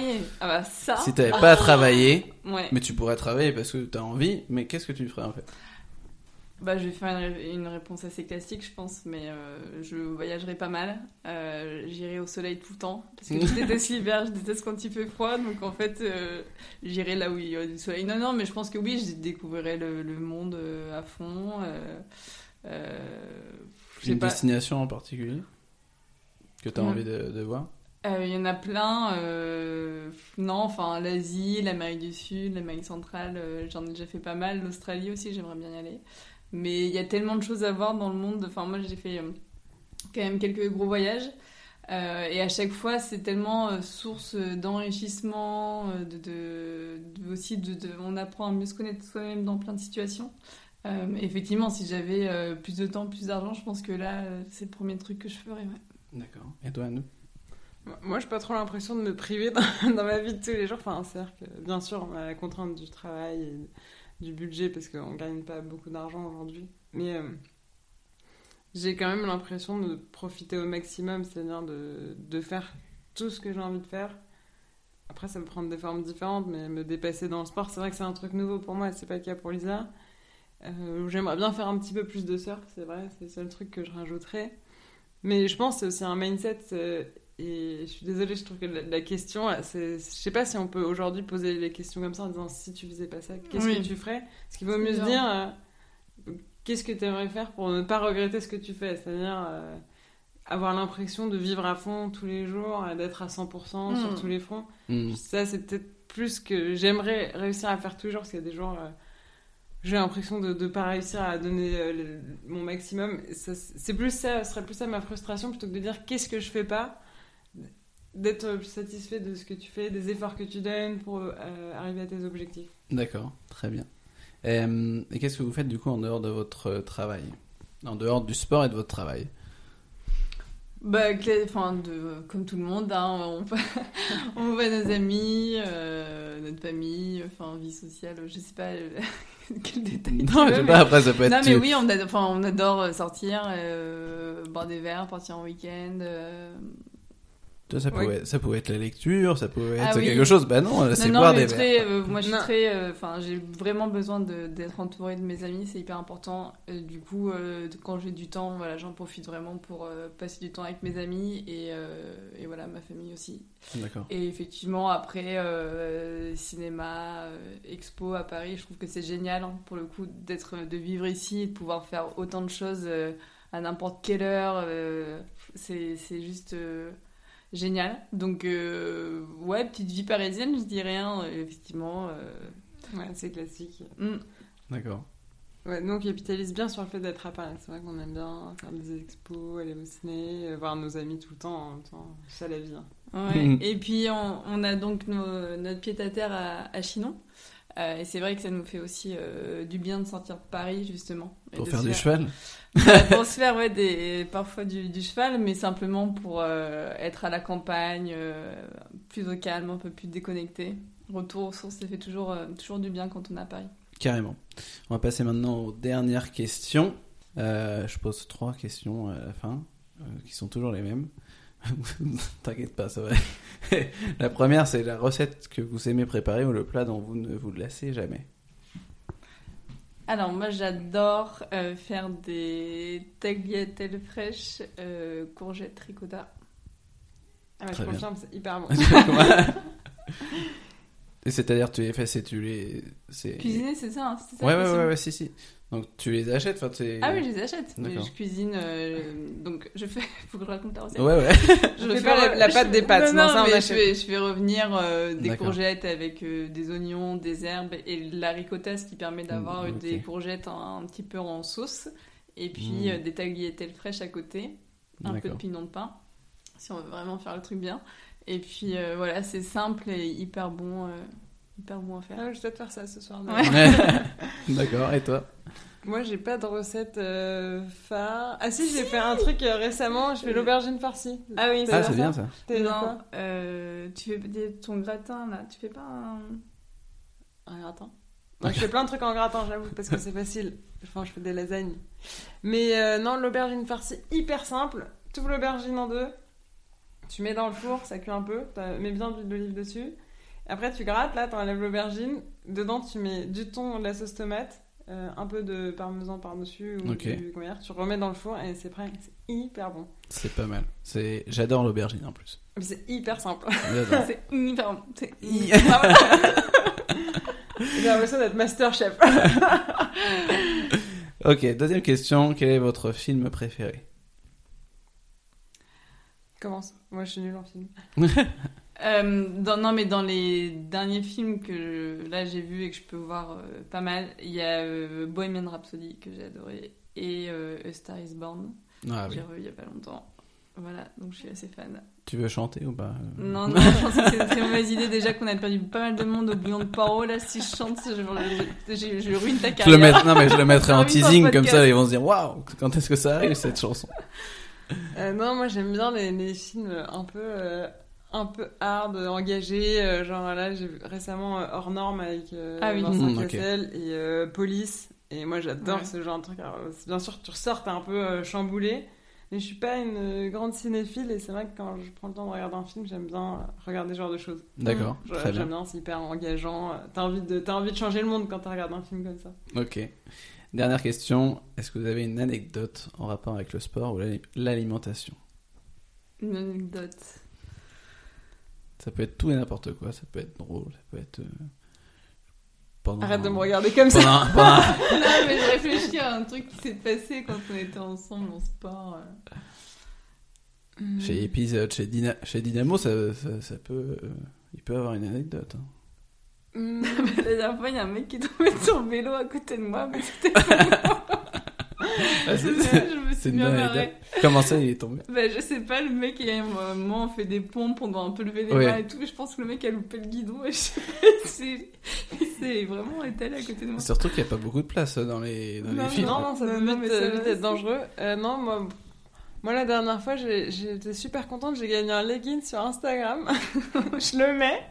Ah bah ça. Si tu n'avais pas à [LAUGHS] travailler, Ouais. mais tu pourrais travailler parce que tu as envie, mais qu'est-ce que tu ferais en fait? Bah, je vais faire une, ré- une réponse assez classique, je pense, mais euh, je voyagerai pas mal. Euh, J'irai au soleil tout le temps, parce que je [LAUGHS] déteste l'hiver, je déteste quand il fait froid, donc en fait, euh, j'irai là où il y a du soleil. Non, non, mais je pense que oui, je découvrirai le, le monde à fond. Euh, euh, Une pas. destination en particulier que tu as Mm. envie de, de voir? Euh, Il y en a plein. euh, non, enfin, l'Asie, l'Amérique du Sud, l'Amérique centrale, euh, j'en ai déjà fait pas mal. L'Australie aussi, j'aimerais bien y aller. Mais il y a tellement de choses à voir dans le monde. Enfin, moi, j'ai fait euh, quand même quelques gros voyages. Euh, et à chaque fois, c'est tellement euh, source d'enrichissement, euh, de, de, de- aussi de- on apprend à mieux se connaître soi-même dans plein de situations. Euh, effectivement, si j'avais euh, plus de temps, plus d'argent, je pense que là, euh, c'est le premier truc que je ferais. ouais. D'accord. Et toi, nous Moi, j'ai pas trop l'impression de me priver dans, [LAUGHS] dans ma vie de tous les jours. Enfin, c'est-à-dire que, bien sûr, on a la contrainte du travail et du budget parce qu'on gagne pas beaucoup d'argent aujourd'hui. Mais euh, j'ai quand même l'impression de profiter au maximum, c'est-à-dire de, de faire tout ce que j'ai envie de faire. Après, ça peut prendre des formes différentes, mais me dépasser dans le sport, c'est vrai que c'est un truc nouveau pour moi, c'est pas le cas pour Lisa. Euh, J'aimerais bien faire un petit peu plus de surf, c'est vrai, c'est le seul truc que je rajouterais. Mais je pense que c'est aussi un mindset euh, et je suis désolée, je trouve que la, la question, je sais pas si on peut aujourd'hui poser les questions comme ça en disant si tu faisais pas ça, qu'est-ce Oui. que tu ferais? Parce qu'il vaut mieux se dire euh, qu'est-ce que tu aimerais faire pour ne pas regretter ce que tu fais, c'est-à-dire euh, avoir l'impression de vivre à fond tous les jours, d'être à 100% sur Mm. tous les fronts. Hmm. Ça, c'est peut-être plus que j'aimerais réussir à faire tous les jours, parce qu'il y a des jours, euh, j'ai l'impression de ne pas réussir à donner euh, mon maximum. C'est plus ça, ce serait plus ça ma frustration, plutôt que de dire qu'est-ce que je fais pas, d'être satisfait de ce que tu fais, des efforts que tu donnes pour euh, arriver à tes objectifs. D'accord, très bien. Euh, et qu'est-ce que vous faites du coup en dehors de votre travail? En dehors du sport et de votre travail? Bah, enfin, de, comme tout le monde, hein, on, voit, [LAUGHS] on voit nos amis, euh, notre famille, enfin, vie sociale, je sais pas euh, [LAUGHS] quel détail. Non, veux, je sais mais- pas, après ça peut être... Non, mais oui, on, a- enfin, on adore sortir, euh, boire des verres, partir en week-end. euh. Ça, Oui. pouvait, ça pouvait être la lecture, ça pouvait Ah être oui. quelque chose. Bah non, c'est Non, non, boire des très, verres. euh, moi, je suis très. euh, Enfin, j'ai vraiment besoin d'être entourée de mes amis, c'est hyper important. Euh, du coup, euh, quand j'ai du temps, voilà, j'en profite vraiment pour euh, passer du temps avec mes amis et, euh, et voilà, ma famille aussi. D'accord. Et effectivement, après, euh, cinéma, euh, expo à Paris, je trouve que c'est génial hein, pour le coup d'être, de vivre ici et de pouvoir faire autant de choses euh, à n'importe quelle heure. euh, c'est, c'est juste euh, génial. Donc, euh, ouais, petite vie parisienne, je dirais, hein, effectivement. euh, Ouais, c'est classique. hmm. D'accord. Ouais, nous on capitalise bien sur le fait d'être à Paris. C'est vrai qu'on aime bien faire des expos, aller au ciné, euh, voir nos amis tout le temps. En même temps, c'est ça la vie. hein. Ouais. Mhm. Et puis on, on a donc nos- notre pied à terre à, à Chinon. Euh, et c'est vrai que ça nous fait aussi euh, du bien de sortir de Paris justement. Pour faire se du cheval [LAUGHS] Bah, pour se faire ouais, des, parfois du, du cheval, mais simplement pour euh, être à la campagne, plus au calme, un peu plus déconnecté. Retour aux sources, ça fait toujours, toujours du bien quand on est à Paris. Carrément. On va passer maintenant aux dernières questions. Je pose trois questions à la fin, qui sont toujours les mêmes. [LAUGHS] T'inquiète pas, ça va. [LAUGHS] la première, c'est la recette que vous aimez préparer ou le plat dont vous ne vous lassez jamais. Alors moi j'adore euh, faire des tagliatelles fraîches, euh, courgettes, ricotta. Ah, ouais, Très je bien. confirme, c'est hyper bon. [LAUGHS] Et c'est-à-dire, tu les fais, c'est tu les. Cuisiner c'est ça, hein, c'est ça Ouais, ouais, ouais, ouais, si, si. Donc tu les achètes, enfin. Ah oui, je les achète. Mais je cuisine, euh, donc je fais. [LAUGHS] Faut que je raconte la recette. Ouais, ouais. [LAUGHS] Je fais pas la- la pâte des [LAUGHS] pâtes, Non, non, non, ça, on mais je fais, je fais revenir euh, des courgettes avec euh, des oignons, des herbes et de la ricotta, ce qui permet d'avoir Mm, euh, ok. des courgettes un, un petit peu en sauce. Et puis Mm. euh, des tagliatelles fraîches à côté, un peu de pignon de pain, si on veut vraiment faire le truc bien. Et puis euh, voilà, c'est simple et hyper bon, euh, hyper bon à faire. Ah, je vais peut-être faire ça ce soir. Ouais. [LAUGHS] D'accord, et toi? Moi, j'ai pas de recette euh, phare. Ah si, j'ai fait un truc euh, récemment. Je fais l'aubergine farcie. Ah oui, Ah, ça c'est bien ça. Non, euh, tu fais des- ton gratin là, tu fais pas un... Un gratin. Moi, je fais plein de trucs en gratin, j'avoue, parce que c'est facile. Enfin, je fais des lasagnes. Mais euh, non, l'aubergine farcie, hyper simple. Tu ouvres l'aubergine en deux. Tu mets dans le four, ça cuit un peu. Tu mets bien de l'huile d'olive dessus. Après, tu grattes, là, tu enlèves l'aubergine. Dedans, tu mets du thon, de la sauce tomate, euh, un peu de parmesan par-dessus ou Ok. du Tu remets dans le four et c'est prêt. C'est hyper bon. C'est pas mal. C'est... J'adore l'aubergine en plus. C'est hyper simple. [LAUGHS] C'est hyper bon. C'est Hi- [LAUGHS] J'ai l'impression d'être master chef. [LAUGHS] ok, deuxième question. Quel est votre film préféré? Commence. Moi, je suis nulle en film. Euh, dans, non, mais dans les derniers films que je- là j'ai vus et que je peux voir euh, pas mal, il y a euh, Bohemian Rhapsody que j'ai adoré et euh, A Star Is Born Ah oui. j'ai revu il y a pas longtemps. Voilà, donc je suis assez fan. Tu veux chanter ou pas? Non, non, je pense que c'est une très mauvaise idée. Déjà qu'on a perdu pas mal de monde au bouillon de paro. Là, si je chante, je, je, je, je ruine ta je carrière. le mettrai, Non, mais je le mettrai en teasing, comme ça ils vont se dire waouh, quand est-ce que ça arrive cette chanson? Euh, non, moi j'aime bien les, les films un peu, euh, un peu hard, engagés. euh, genre là, j'ai vu récemment euh, Hors Norme avec euh, Ah oui. Vincent Mm. Cassel et euh, Police. Et moi j'adore Ouais. ce genre de truc. Alors, bien sûr, tu ressors, t'es un peu euh, chamboulé. Mais je suis pas une grande cinéphile et c'est vrai que quand je prends le temps de regarder un film, j'aime bien regarder ce genre de choses. D'accord, bien. J'aime bien, c'est hyper engageant. T'as envie, de, t'as envie de changer le monde quand tu regardes un film comme ça. Ok. Dernière question, est-ce que vous avez une anecdote en rapport avec le sport ou l'ali- l'alimentation? Une anecdote. Ça peut être tout et n'importe quoi, ça peut être drôle, ça peut être... euh, pendant- Arrête de me regarder comme ça. Pendant, pendant- [LAUGHS] non, mais je réfléchis à un truc qui s'est passé quand on était ensemble en sport. euh. Chez épisode, chez, Dyna- chez Dynamo, ça, ça, ça peut... euh, il peut avoir une anecdote. hein. Hmm. [LAUGHS] La dernière fois, il y a un mec qui est tombé sur le vélo à côté de moi, mais c'était Ah, [LAUGHS] je, c'est- une bonne anecdote. Comment ça, il est tombé? Bah, je sais pas, le mec, il y a un moment, on fait des pompes, on doit un peu lever les Ouais. mains et tout. Je pense que le mec a loupé le guidon et je sais pas, [LAUGHS] c'est vraiment étalé à côté de moi. Surtout qu'il n'y a pas beaucoup de place euh, dans les, dans les Non, films. Non, non, ça peut vite, euh, être c'est- dangereux. Euh, non, moi, moi, la dernière fois, j'étais super contente. J'ai gagné un legging sur Instagram. [LAUGHS] je le mets.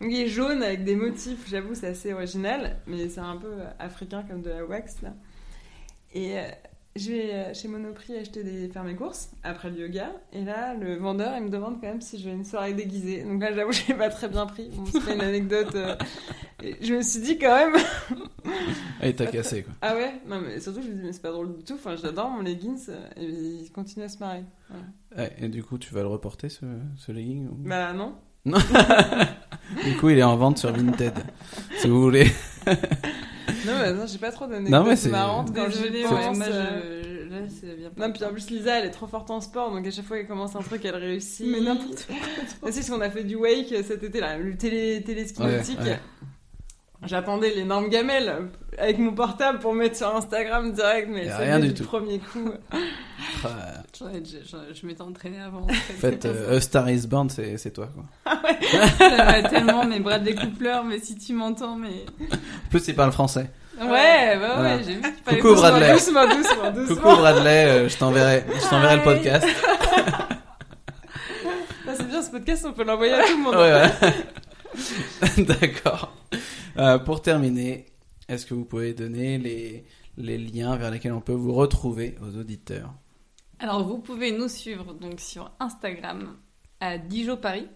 Donc, il est jaune avec des motifs. J'avoue, c'est assez original. Mais c'est un peu euh, africain comme de la wax, là. Et euh, je vais euh, chez Monoprix acheter des, faire mes courses après le yoga. Et là, le vendeur, il me demande quand même si je vais une soirée déguisée. Donc là, j'avoue, [LAUGHS] j'ai pas très bien pris. Bon, c'est pas une anecdote. euh, et je me suis dit quand même. Ah, il t'a cassé, quoi. Ah ouais Non, mais surtout, je me dis, mais c'est pas drôle du tout. Enfin, j'adore mon leggings euh, et il continue à se marrer. Voilà. Ouais, et du coup, tu vas le reporter, ce, ce legging ou- Bah non. [LAUGHS] Du coup, il est en vente sur Vinted. si vous voulez. [LAUGHS] Non, mais non, j'ai pas trop d'anecdotes c'est- marrantes quand Désolée, je pense. moi, je, là, vient pas. Non, puis en plus, Lisa, elle est trop forte en sport, donc à chaque fois qu'elle commence un truc, elle réussit. Mais n'importe quoi. [LAUGHS] Ah, si, parce qu'on a fait du wake cet été, là, le télé, téléski Ouais, nautique. ouais. J'attendais l'énorme gamelle avec mon portable pour mettre sur Instagram direct, mais ça rien du tout. premier coup. [LAUGHS] Ah, je m'étais entraînée avant. En fait, euh, A Star is Born, c'est c'est toi, quoi. [LAUGHS] ça va tellement, mes bras des coupleurs, mais si tu m'entends, mais. En plus, il parle français. Ouais, ouais, Voilà. ouais, j'ai vu qu'il fallait Coucou, Bradley. Doucement, doucement, doucement. [LAUGHS] Coucou Bradley, euh, je t'enverrai je t'enverrai le podcast. Ah, c'est bien ce podcast, on peut l'envoyer à tout le monde. Ouais, ouais. D'accord. Euh, pour terminer, est-ce que vous pouvez donner les, les liens vers lesquels on peut vous retrouver aux auditeurs Alors, vous pouvez nous suivre donc sur Instagram à Dijon Paris.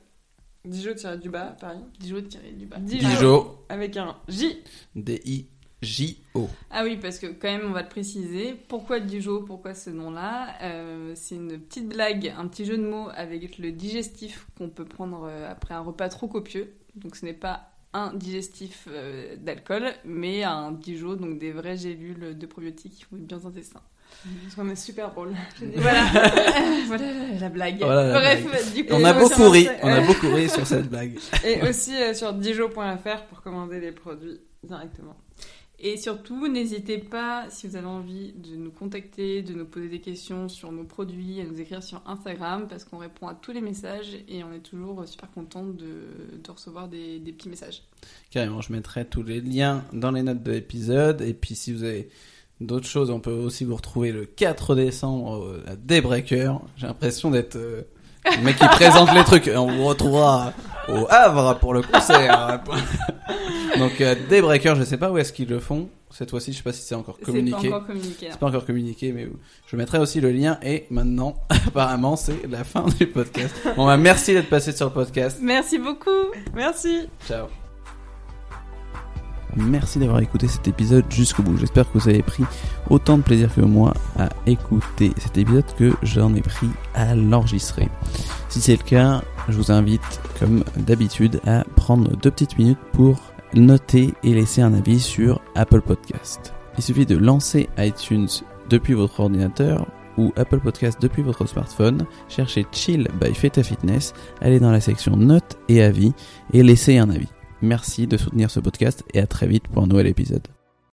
Dijon tiré du bas, Paris. Dijon tiré du bas. Dijon. Dijon, Avec un J. D-I-J-O. Ah oui, parce que quand même, on va le préciser. Pourquoi Dijon Pourquoi ce nom-là? Euh, C'est une petite blague, un petit jeu de mots avec le digestif qu'on peut prendre euh, après un repas trop copieux. Donc, ce n'est pas un digestif euh, d'alcool, mais un Dijon, donc des vraies gélules de probiotiques qui être bien dans tes seins. Parce qu'on est super drôle. [LAUGHS] Voilà, [LAUGHS] voilà la blague. Voilà la Bref, blague. du coup, On a moi, beaucoup ri, on a beaucoup ri sur cette blague. Et aussi euh, sur dijon.fr pour commander les produits directement. Et surtout, n'hésitez pas, si vous avez envie, de nous contacter, de nous poser des questions sur nos produits, à nous écrire sur Instagram, parce qu'on répond à tous les messages et on est toujours super content de, recevoir des, des petits messages. Carrément, je mettrai tous les liens dans les notes de l'épisode. Et puis si vous avez d'autres choses, on peut aussi vous retrouver le 4 décembre euh, à Daybreaker. J'ai l'impression d'être euh, le mec qui présente les trucs. On vous retrouvera au Havre pour le concert. [LAUGHS] Donc euh, Daybreaker, je sais pas où est-ce qu'ils le font. Cette fois-ci, je sais pas si c'est encore C'est communiqué. pas encore communiqué. hein. C'est pas encore communiqué, mais je mettrai aussi le lien. Et maintenant, [LAUGHS] apparemment, c'est la fin du podcast. Bon, bah, merci d'être passé sur le podcast. Merci beaucoup Merci. Ciao. Merci d'avoir écouté cet épisode jusqu'au bout. J'espère que vous avez pris autant de plaisir que moi à écouter cet épisode que j'en ai pris à l'enregistrer. Si c'est le cas, je vous invite, comme d'habitude, à prendre deux petites minutes pour noter et laisser un avis sur Apple Podcast. Il suffit de lancer iTunes depuis votre ordinateur ou Apple Podcast depuis votre smartphone, cherchez Chill by Feta Fitness, allez dans la section notes et avis et laissez un avis. Merci de soutenir ce podcast et à très vite pour un nouvel épisode.